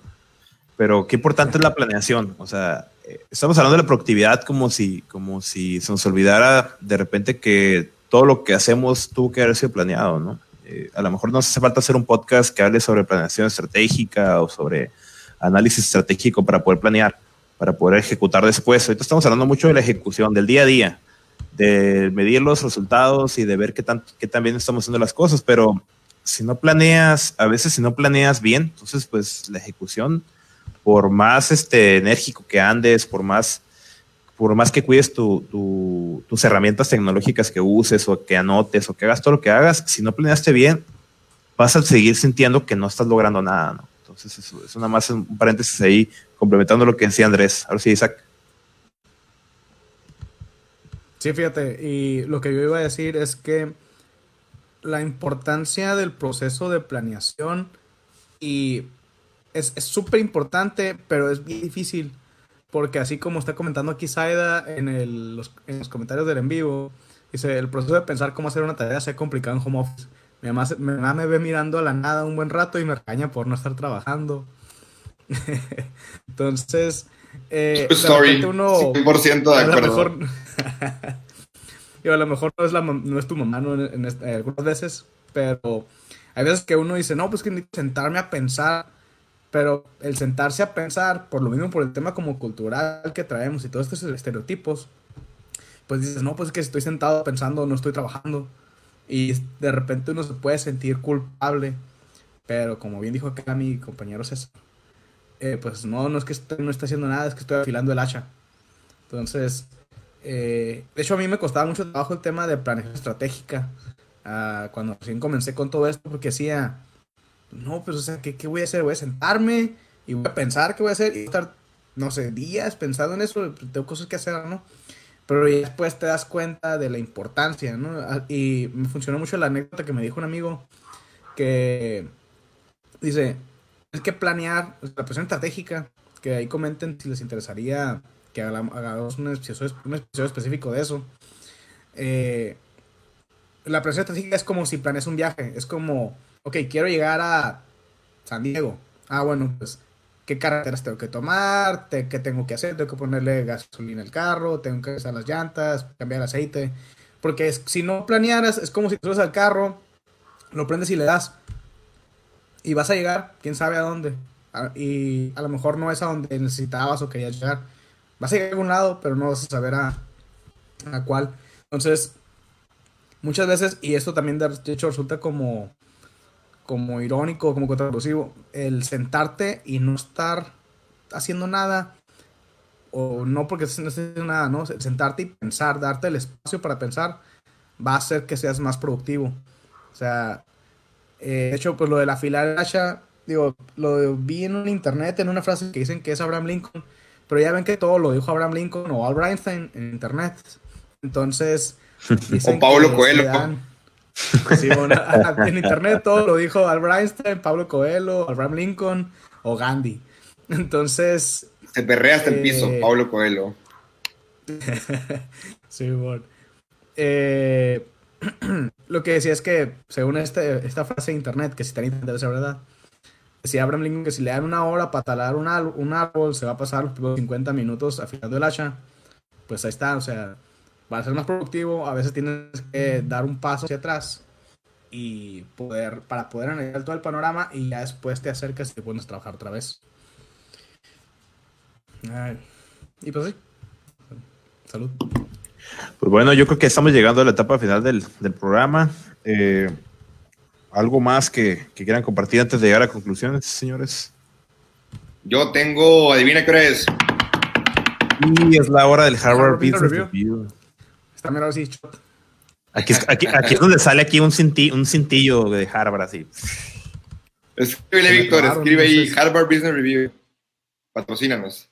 Pero qué importante es la planeación. O sea, eh, estamos hablando de la productividad como si, como si se nos olvidara de repente que todo lo que hacemos tuvo que haber sido planeado, ¿no? Eh, a lo mejor no hace falta hacer un podcast que hable sobre planeación estratégica o sobre análisis estratégico para poder planear, para poder ejecutar después. Ahorita estamos hablando mucho de la ejecución, del día a día, de medir los resultados y de ver qué tan, qué tan bien estamos haciendo las cosas, pero si no planeas, a veces si no planeas bien, entonces pues la ejecución, por más este, enérgico que andes, por más, por más que cuides tu, tu, tus herramientas tecnológicas que uses o que anotes o que hagas todo lo que hagas, si no planeaste bien, vas a seguir sintiendo que no estás logrando nada, ¿no? Entonces, eso es nada más un paréntesis ahí, complementando lo que decía Andrés. Ahora sí, Isaac. Sí, fíjate, y lo que yo iba a decir es que la importancia del proceso de planeación y es súper importante, pero es bien difícil, porque así como está comentando aquí Saida en, el, los, en los comentarios del en vivo, dice, el proceso de pensar cómo hacer una tarea se ha complicado en home office. Mi mamá, mi mamá me ve mirando a la nada un buen rato y me regaña por no estar trabajando. [LAUGHS] Entonces, eh, Story, uno, 100% de acuerdo. A lo mejor, [LAUGHS] a lo mejor no, es la, no es tu mamá ¿no? en, en, algunas veces, pero hay veces que uno dice, no, pues que necesito sentarme a pensar, pero el sentarse a pensar, por lo mismo por el tema como cultural que traemos y todos estos estereotipos, pues dices, no, pues es que estoy sentado pensando, no estoy trabajando. Y de repente uno se puede sentir culpable. Pero como bien dijo acá mi compañero César, eh, pues no, no es que no esté haciendo nada, es que estoy afilando el hacha. Entonces, eh, de hecho a mí me costaba mucho trabajo el tema de planeación estratégica. Uh, cuando recién comencé con todo esto, porque decía, no, pues o sea, ¿qué, ¿qué, voy a hacer? Voy a sentarme y voy a pensar qué voy a hacer y estar, no sé, días pensando en eso, tengo cosas que hacer, ¿no? Pero después te das cuenta de la importancia, ¿no? Ah, y me funcionó mucho la anécdota que me dijo un amigo que dice, es que planear la presión estratégica, que ahí comenten si les interesaría que hagamos un episodio, un específico de eso. Eh, la presión estratégica es como si planeas un viaje, es como, ok, quiero llegar a San Diego. Ah, bueno, pues qué carreteras tengo que tomar, qué tengo que hacer, tengo que ponerle gasolina al carro, tengo que usar las llantas, cambiar aceite. Porque si no planearas, es como si subes al carro, lo prendes y le das. Y vas a llegar, quién sabe a dónde. Y a lo mejor no es a donde necesitabas o querías llegar. Vas a llegar a algún lado, pero no vas a saber a, a cuál. Entonces, muchas veces, y esto también de hecho resulta como como irónico, como contradictivo, el sentarte y no estar haciendo nada, o no porque no estés haciendo nada, ¿no? Sentarte y pensar, darte el espacio para pensar, va a hacer que seas más productivo. O sea, eh, de hecho, pues lo de la fila de hacha, digo, lo vi en un internet, en una frase que dicen que es Abraham Lincoln, pero ya ven que todo lo dijo Abraham Lincoln o Albert Einstein en internet. Entonces, [LAUGHS] o Pablo Coelho. Sí, bueno, [LAUGHS] en internet todo lo dijo Albert Einstein, Pablo Coelho, Abraham Lincoln o Gandhi. Entonces. Se perrea hasta el piso, eh, Pablo Coelho. [LAUGHS] sí, bueno. Eh, [CLEARS THROAT] lo que decía es que, según este, esta frase de internet, que si está en internet es verdad, decía Abraham Lincoln que si le dan una hora para talar un, un árbol, se va a pasar los 50 minutos afilando el hacha. Pues ahí está, o sea, para ser más productivo, a veces tienes que dar un paso hacia atrás y poder, para poder analizar todo el panorama y ya después te acercas y te puedes trabajar otra vez. y pues sí. Salud. Pues bueno, yo creo que estamos llegando a la etapa final del, programa. Eh, ¿Algo más que, quieran compartir antes de llegar a conclusiones, señores? Yo tengo, adivina qué hora es. Y es la hora del Harvard Business Review. Aquí, aquí, aquí, es donde sale aquí un, un cintillo de Harvard así. Escríbele, Víctor, escribe ahí Harvard Business Review. Patrocínanos.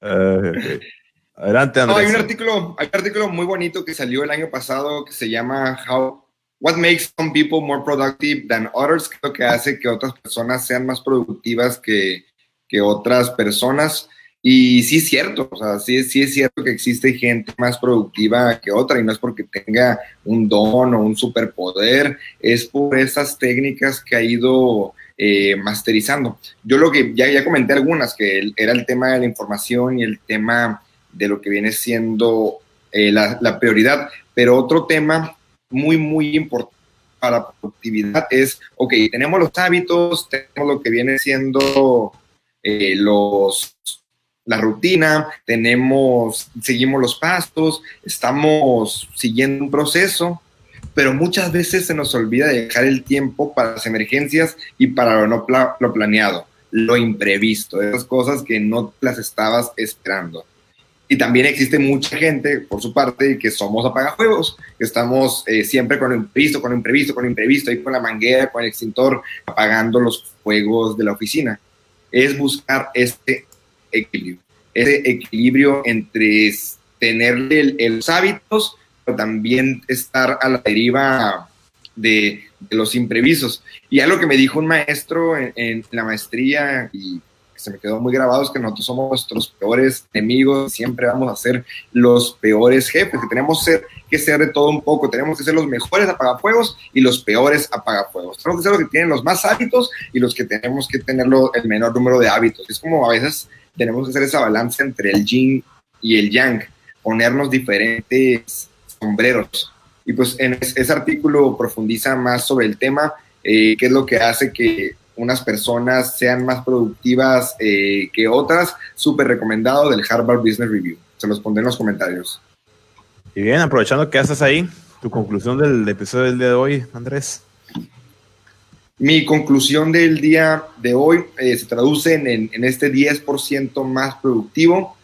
Uh, Adelante, Andrés. hay, un artículo, hay un artículo muy bonito que salió el año pasado que se llama How, What Makes Some People More Productive Than Others, que es lo que hace que otras personas sean más productivas que, que otras personas. Y sí es cierto, o sea, sí, sí es cierto que existe gente más productiva que otra y no es porque tenga un don o un superpoder, es por esas técnicas que ha ido eh, masterizando. Yo lo que ya, ya comenté algunas, que era el tema de la información y el tema de lo que viene siendo eh, la, la prioridad, pero otro tema muy, muy importante para la productividad es, ok, tenemos los hábitos, tenemos lo que viene siendo eh, los la rutina, tenemos, seguimos los pasos, estamos siguiendo un proceso, pero muchas veces se nos olvida dejar el tiempo para las emergencias y para lo no pla- lo planeado, lo imprevisto, esas cosas que no las estabas esperando. Y también existe mucha gente, por su parte, que somos apagafuegos, que estamos eh, siempre con lo imprevisto, con lo imprevisto, con lo imprevisto, ahí con la manguera, con el extintor, apagando los fuegos de la oficina. Es buscar este equilibrio, ese equilibrio entre tener los hábitos, pero también estar a la deriva de, los imprevistos. Y algo que me dijo un maestro en, la maestría y se me quedó muy grabado es que nosotros somos nuestros peores enemigos, siempre vamos a ser los peores jefes, que tenemos que ser de todo un poco, tenemos que ser los mejores apagafuegos y los peores apagafuegos. Tenemos que ser los que tienen los más hábitos y los que tenemos que tener el menor número de hábitos. Es como a veces tenemos que hacer esa balanza entre el yin y el yang, ponernos diferentes sombreros. Y pues en es- ese artículo profundiza más sobre el tema, eh, qué es lo que hace que unas personas sean más productivas eh, que otras. Súper recomendado del Harvard Business Review. Se los pondré en los comentarios. Y bien, aprovechando que estás ahí, tu conclusión del episodio del día de hoy, Andrés. Mi conclusión del día de hoy eh, se traduce en, en- en este 10% más productivo,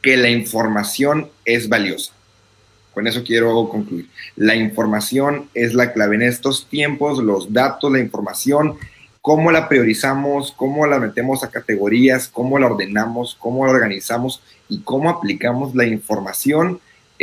que la información es valiosa. Con eso quiero concluir. La información es la clave en estos tiempos, los datos, la información, cómo la priorizamos, cómo la metemos a categorías, cómo la ordenamos, cómo la organizamos y cómo aplicamos la información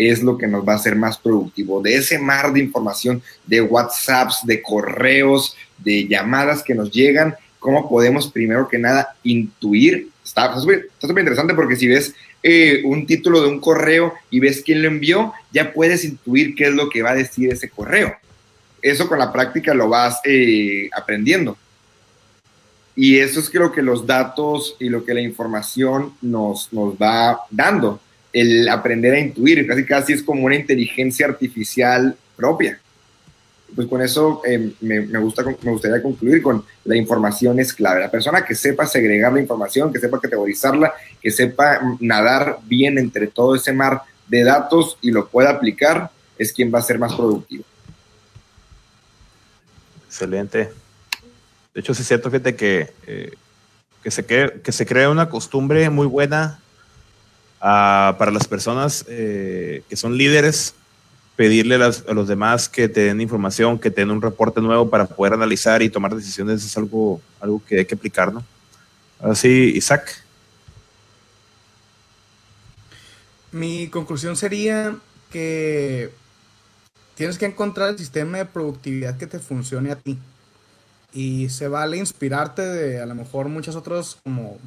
es lo que nos va a hacer más productivo. De ese mar de información, de WhatsApps, de correos, de llamadas que nos llegan, cómo podemos primero que nada intuir. Está súper interesante porque si ves eh, un título de un correo y ves quién lo envió, ya puedes intuir qué es lo que va a decir ese correo. Eso con la práctica lo vas eh, aprendiendo. Y eso es creo que los datos y lo que la información nos, nos va dando. El aprender a intuir, casi casi es como una inteligencia artificial propia. Pues con eso eh, me, me, gusta, me gustaría concluir con la información es clave. La persona que sepa segregar la información, que sepa categorizarla, que sepa nadar bien entre todo ese mar de datos y lo pueda aplicar, es quien va a ser más productivo. Excelente. De hecho, es cierto, fíjate que, eh, que, se que, que se crea una costumbre muy buena uh, para las personas eh, que son líderes, pedirle las, a, los demás que te den información, que te den un reporte nuevo para poder analizar y tomar decisiones, es algo, algo que hay que aplicar, ¿no? Ahora sí, Isaac. Mi conclusión sería que tienes que encontrar el sistema de productividad que te funcione a ti. Y se vale inspirarte de a lo mejor muchos otros como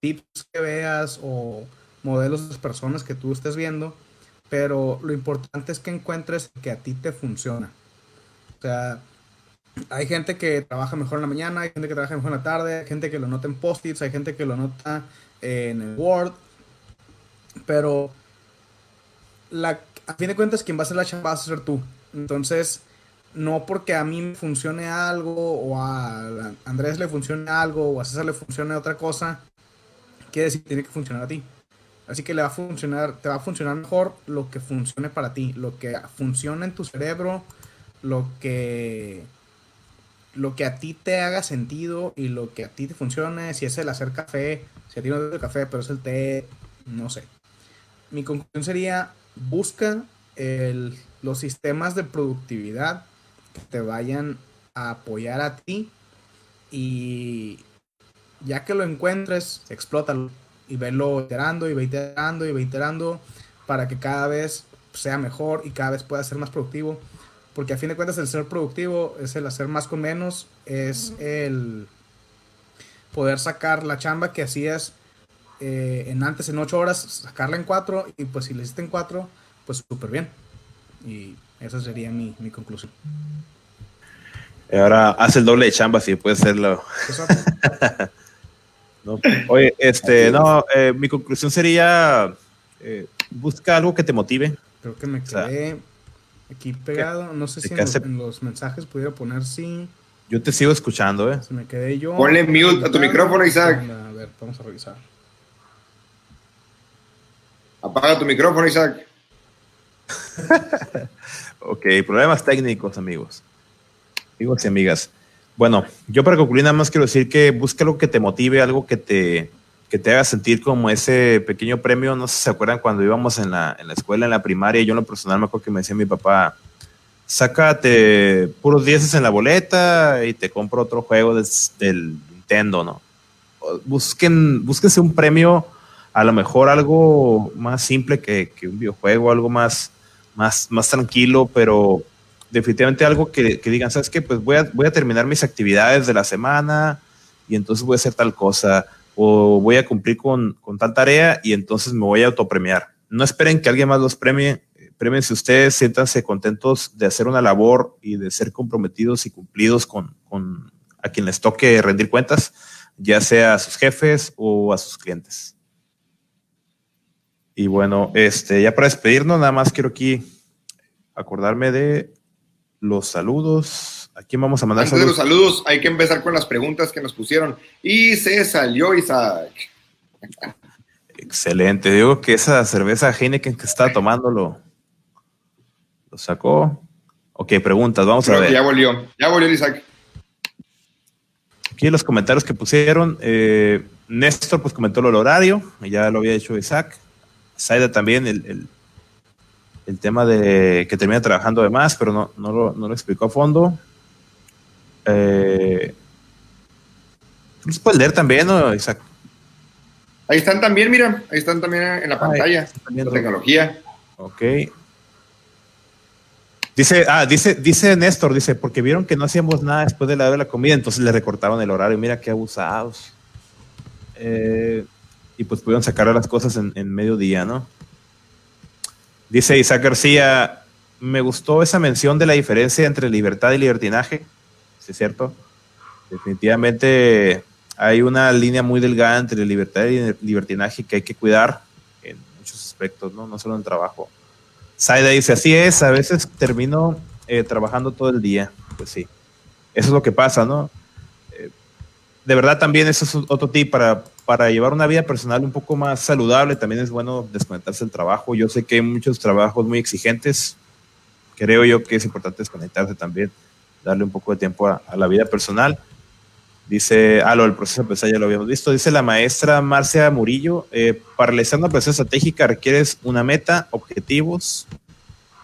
tips que veas o modelos de personas que tú estés viendo, pero lo importante es que encuentres que a ti te funciona. O sea, hay gente que trabaja mejor en la mañana, hay gente que trabaja mejor en la tarde, hay gente que lo nota en post-its, hay gente que lo nota en el Word, pero la, a fin de cuentas quien va a hacer la chamba vas a ser tú. Entonces, no porque a mí me funcione algo o a Andrés le funcione algo o a César le funcione otra cosa, quiere decir que tiene que funcionar a ti. Así que le va a funcionar, te va a funcionar mejor lo que funcione para ti, lo que funcione en tu cerebro, lo que lo que a ti te haga sentido y lo que a ti te funcione, si es el hacer café, si a ti no el café, pero es el té, no sé. Mi conclusión sería, busca el, los sistemas de productividad que te vayan a apoyar a ti y ya que lo encuentres, explótalo y verlo iterando y iterando y iterando para que cada vez sea mejor y cada vez pueda ser más productivo. Porque a fin de cuentas el ser productivo es el hacer más con menos, es el poder sacar la chamba que hacías eh, en antes en 8 horas, sacarla en 4 y pues si le hiciste en 4, pues súper bien. Y esa sería mi, mi conclusión. Ahora haz el doble de chamba si puede hacerlo. [LAUGHS] no, oye, este, no, eh, mi conclusión sería eh, busca algo que te motive. Creo que me quedé o sea, aquí pegado. No sé si en los, en los, mensajes pudiera poner sí. Yo te sigo escuchando, eh. Se me quedé yo. Ponle mute a tu micrófono, Isaac. A ver, vamos a revisar. Apaga tu micrófono, Isaac. [LAUGHS] ok, problemas técnicos, amigos. Amigos y amigas. Bueno, yo para concluir nada más quiero decir que busca algo que te motive, algo que te, que te haga sentir como ese pequeño premio. No sé si se acuerdan cuando íbamos en la, en la escuela, en la primaria, yo en lo personal me acuerdo que me decía mi papá, sácate puros dieces en la boleta y te compro otro juego del Nintendo, ¿no? Busquen, búsquense un premio, a lo mejor algo más simple que, que un videojuego, algo más, más, más tranquilo, pero definitivamente algo que, digan, ¿sabes qué? Pues voy a, voy a terminar mis actividades de la semana y entonces voy a hacer tal cosa, o voy a cumplir con, con tal tarea y entonces me voy a autopremiar. No esperen que alguien más los premie, premiense ustedes, siéntanse contentos de hacer una labor y de ser comprometidos y cumplidos con, con a quien les toque rendir cuentas, ya sea a sus jefes o a sus clientes. Y bueno, este, ya para despedirnos, nada más quiero aquí acordarme de los saludos. ¿A quién vamos a mandar Antes saludos? de los saludos, hay que empezar con las preguntas que nos pusieron. Y se salió Isaac. Excelente. Digo que esa cerveza Heineken que está tomando lo, sacó. Ok, preguntas, vamos a ver. ya volvió, ya volvió Isaac. Aquí los comentarios que pusieron, eh, Néstor pues comentó el horario, ya lo había hecho Isaac. Saida también, el el tema de que termina trabajando de más, pero no, no, lo, no lo explicó a fondo. Eh, puedes leer también, ¿no, Isaac? Ahí están también, mira, ahí están también en la pantalla, la tecnología. Ok. Dice, ah, dice, dice Néstor, dice, porque vieron que no hacíamos nada después de la hora de la comida, entonces le recortaron el horario. Mira qué abusados. Eh, y pues pudieron sacar las cosas en, en mediodía, ¿no? Dice Isaac García, me gustó esa mención de la diferencia entre libertad y libertinaje. ¿Sí es cierto? Definitivamente hay una línea muy delgada entre libertad y libertinaje que hay que cuidar en muchos aspectos, ¿no? No solo en trabajo. Saida dice, así es, a veces termino eh, trabajando todo el día. Pues sí, eso es lo que pasa, ¿no? Eh, de verdad también eso es otro tip para para llevar una vida personal un poco más saludable, también es bueno desconectarse del trabajo. Yo sé que hay muchos trabajos muy exigentes. Creo yo que es importante desconectarse también, darle un poco de tiempo a, la vida personal. Dice, ah, lo del proceso de ya lo habíamos visto. Dice la maestra Marcia Murillo, eh, para realizar una proceso estratégica requieres una meta, objetivos,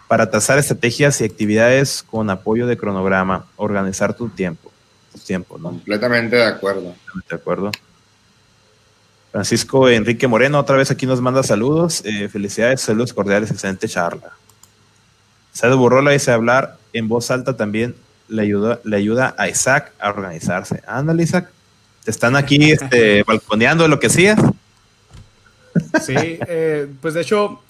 para trazar estrategias y actividades con apoyo de cronograma, organizar tu tiempo. Tu tiempo ¿no? Completamente de acuerdo. De acuerdo. Francisco Enrique Moreno, otra vez aquí nos manda saludos. Eh, felicidades, saludos cordiales, excelente charla. Sado Burrola dice hablar en voz alta también le ayuda, le ayuda a Isaac a organizarse. Ándale, Isaac. Te están aquí [LAUGHS] este, balconeando lo que hacías. Sí, eh, pues de hecho,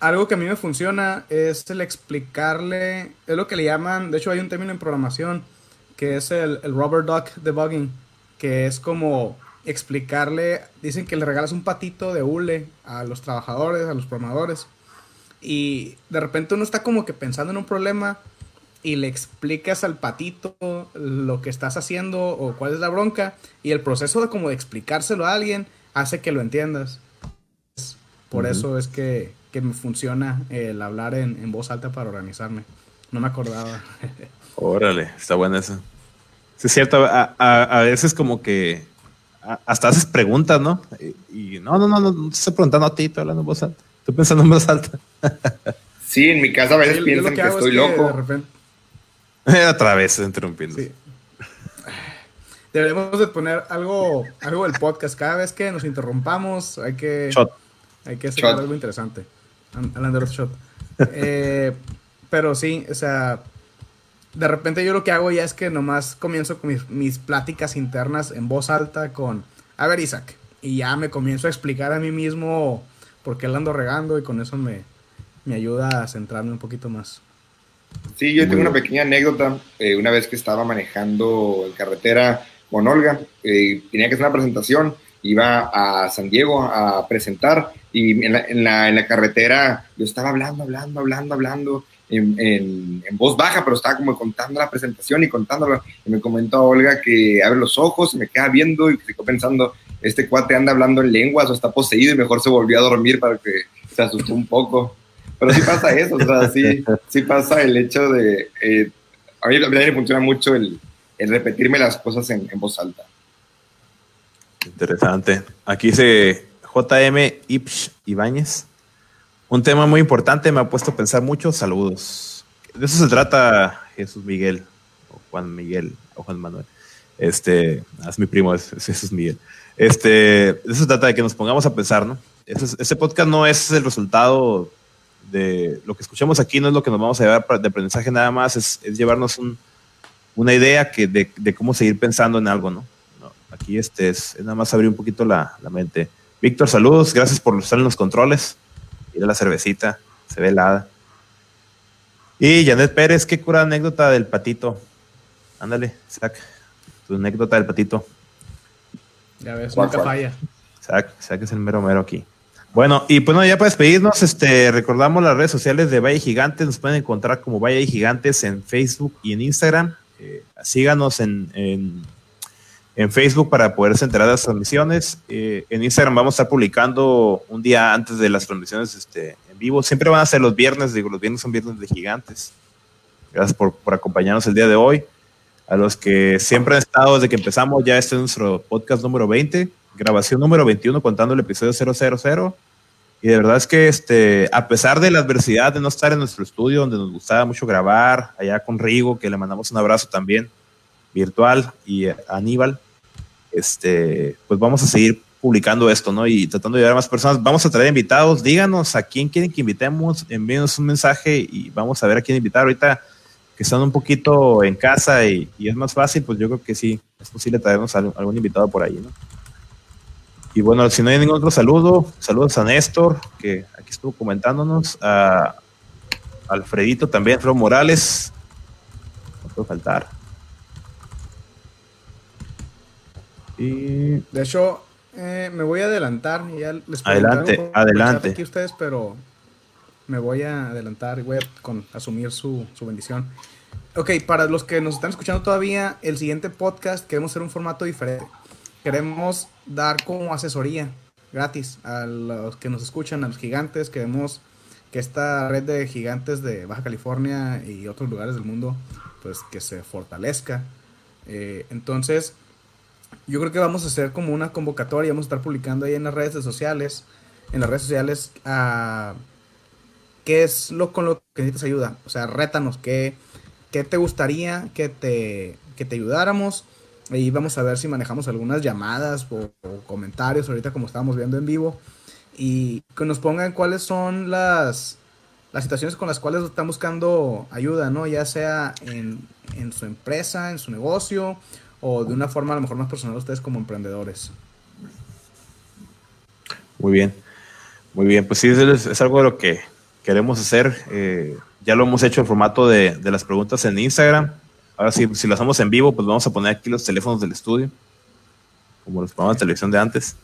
algo que a mí me funciona es el explicarle, es lo que le llaman, de hecho hay un término en programación que es el, el rubber duck debugging, que es como explicarle, dicen que le regalas un patito de hule a los trabajadores, a los programadores, y de repente uno está como que pensando en un problema y le explicas al patito lo que estás haciendo o cuál es la bronca, y el proceso de como de explicárselo a alguien hace que lo entiendas. Por eso es que, que, me funciona el hablar en, en, voz alta para organizarme. No me acordaba. [LAUGHS] Órale, está buena eso. es cierto, a, a, a veces como que hasta haces preguntas, ¿no? Y, no, no, no, no, no te estoy preguntando a ti, estoy hablando en voz alta. Estoy pensando en voz alta. [LAUGHS] sí, en mi casa a veces piensan que, estoy loco. De repente... [LAUGHS] Otra vez interrumpiendo. Sí. Debemos de poner algo, algo del podcast. Cada vez que nos interrumpamos, hay que, hay que hacer algo interesante. Hablando de shot. Eh, pero sí, o sea, de repente yo lo que hago ya es que nomás comienzo con mis, pláticas internas en voz alta con, a ver Isaac, y ya me comienzo a explicar a mí mismo por qué la ando regando y con eso me, ayuda a centrarme un poquito más. Sí, yo tengo una pequeña anécdota. Eh, una vez que estaba manejando en carretera con Olga, eh, tenía que hacer una presentación, iba a San Diego a presentar y en la, en la, en la carretera yo estaba hablando, hablando, hablando, hablando en, voz baja, pero estaba como contando la presentación y contándolo. Y me comentó Olga que abre los ojos y me queda viendo y quedó pensando, este cuate anda hablando en lenguas o está poseído y mejor se volvió a dormir para que se asustó un poco. Pero sí pasa eso, o sea, sí, [LAUGHS] sí pasa el hecho de... eh, a mí también me funciona mucho el, el repetirme las cosas en, en voz alta. Interesante. Aquí dice JM Ipsh Ibáñez. Un tema muy importante, me ha puesto a pensar mucho. Saludos. De eso se trata Jesús Miguel, o Juan Miguel, o Juan Manuel. Este, ah, es mi primo, es, es Jesús Miguel. Este, de eso se trata de que nos pongamos a pensar, ¿no? Ese, es- ese podcast no es el resultado de lo que escuchamos aquí, no es lo que nos vamos a llevar de aprendizaje nada más, es, llevarnos un- una idea de, cómo seguir pensando en algo, ¿no? Aquí este es, es nada más abrir un poquito la, la mente. Víctor, saludos, gracias por estar en los controles. Mira la cervecita, se ve helada. Y Janet Pérez, qué cura anécdota del patito. Ándale, Isaac, tu anécdota del patito. Ya ves, ¿Cuál, nunca cuál? falla. Isaac, Isaac es el mero mero aquí. Bueno, y pues no, ya para despedirnos, este, recordamos las redes sociales de Valle Gigantes, nos pueden encontrar como Valle Gigantes en Facebook y en Instagram. Eh, síganos en, en, en Facebook para poderse enterar de las transmisiones. Eh, en Instagram vamos a estar publicando un día antes de las transmisiones este, en vivo. Siempre van a ser los viernes, digo, los viernes son viernes de Gigantes. Gracias por, por acompañarnos el día de hoy. A los que siempre han estado desde que empezamos, ya este es nuestro podcast número 20, grabación número 21 contando el episodio 000. Y de verdad es que este, a pesar de la adversidad de no estar en nuestro estudio, donde nos gustaba mucho grabar, allá con Rigo, que le mandamos un abrazo también, virtual, y a Aníbal, este, pues vamos a seguir publicando esto, ¿no? Y tratando de llegar a más personas. Vamos a traer invitados, díganos a quién quieren que invitemos, envíenos un mensaje y vamos a ver a quién invitar. Ahorita que están un poquito en casa y, y es más fácil, pues yo creo que sí, es posible traernos algún, algún invitado por ahí, ¿no? Y bueno, si no hay ningún otro saludo, saludos a Néstor, que aquí estuvo comentándonos, a Alfredito también, Alfredo Morales, no puede faltar. Y De hecho, eh, me voy a adelantar. Ya les Adelante, por- adelante. Aquí ustedes, pero me voy a adelantar y voy a con- asumir su, su bendición. Ok, para los que nos están escuchando todavía, el siguiente podcast queremos hacer un formato diferente. Queremos dar como asesoría gratis a los que nos escuchan, a los gigantes. Queremos que esta red de gigantes de Baja California y otros lugares del mundo, pues que se fortalezca. Eh, entonces, yo creo que vamos a hacer como una convocatoria, vamos a estar publicando ahí en las redes sociales, en las redes sociales, ah, qué es lo con lo que necesitas ayuda. O sea, rétanos, qué, qué te gustaría que te, que te ayudáramos. Ahí vamos a ver si manejamos algunas llamadas o, o comentarios ahorita como estábamos viendo en vivo. Y que nos pongan cuáles son las, las situaciones con las cuales están buscando ayuda, ¿no? Ya sea en, en su empresa, en su negocio, o de una forma a lo mejor más personal ustedes como emprendedores. Muy bien, muy bien. Pues sí, es, es algo de lo que queremos hacer. Eh, ya lo hemos hecho en formato de, de las preguntas en Instagram. Ahora sí, si lo hacemos en vivo, pues vamos a poner aquí los teléfonos del estudio, como los programas de televisión de antes.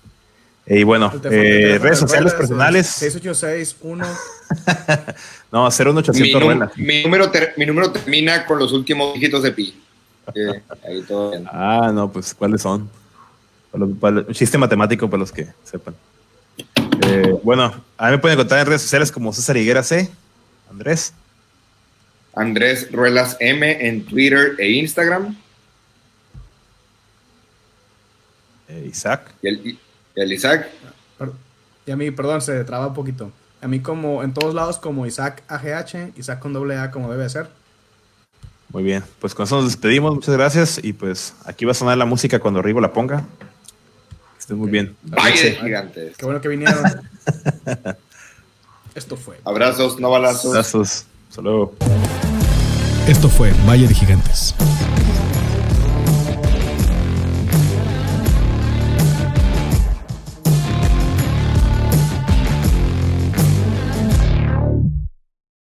Eh, y bueno, teléfono- eh, redes de sociales personales. 686 1 [LAUGHS] No, Mi, 01800 num- Ruelas. mi número ter- mi número termina con los últimos dígitos de pi. Ahí todo bien. Ah, no, pues ¿cuáles son? Para los- para- un chiste matemático para los que sepan. Eh, bueno, a mí me pueden encontrar en redes sociales como César Higuera C. Andrés. Andrés Ruelas M en Twitter e Instagram. eh, Isaac. Y el, y el Isaac. Y a mí, perdón, se traba un poquito. A mí como en todos lados como Isaac AGH, Isaac con doble A como debe de ser. Muy bien, pues con eso nos despedimos, muchas gracias y pues aquí va a sonar la música cuando Rigo la ponga. Estén muy bien. Valle de gigantes. Qué bueno que vinieron. [LAUGHS] Esto fue. Abrazos, no balazos. Abrazos. Hasta luego. Esto fue Valle de Gigantes.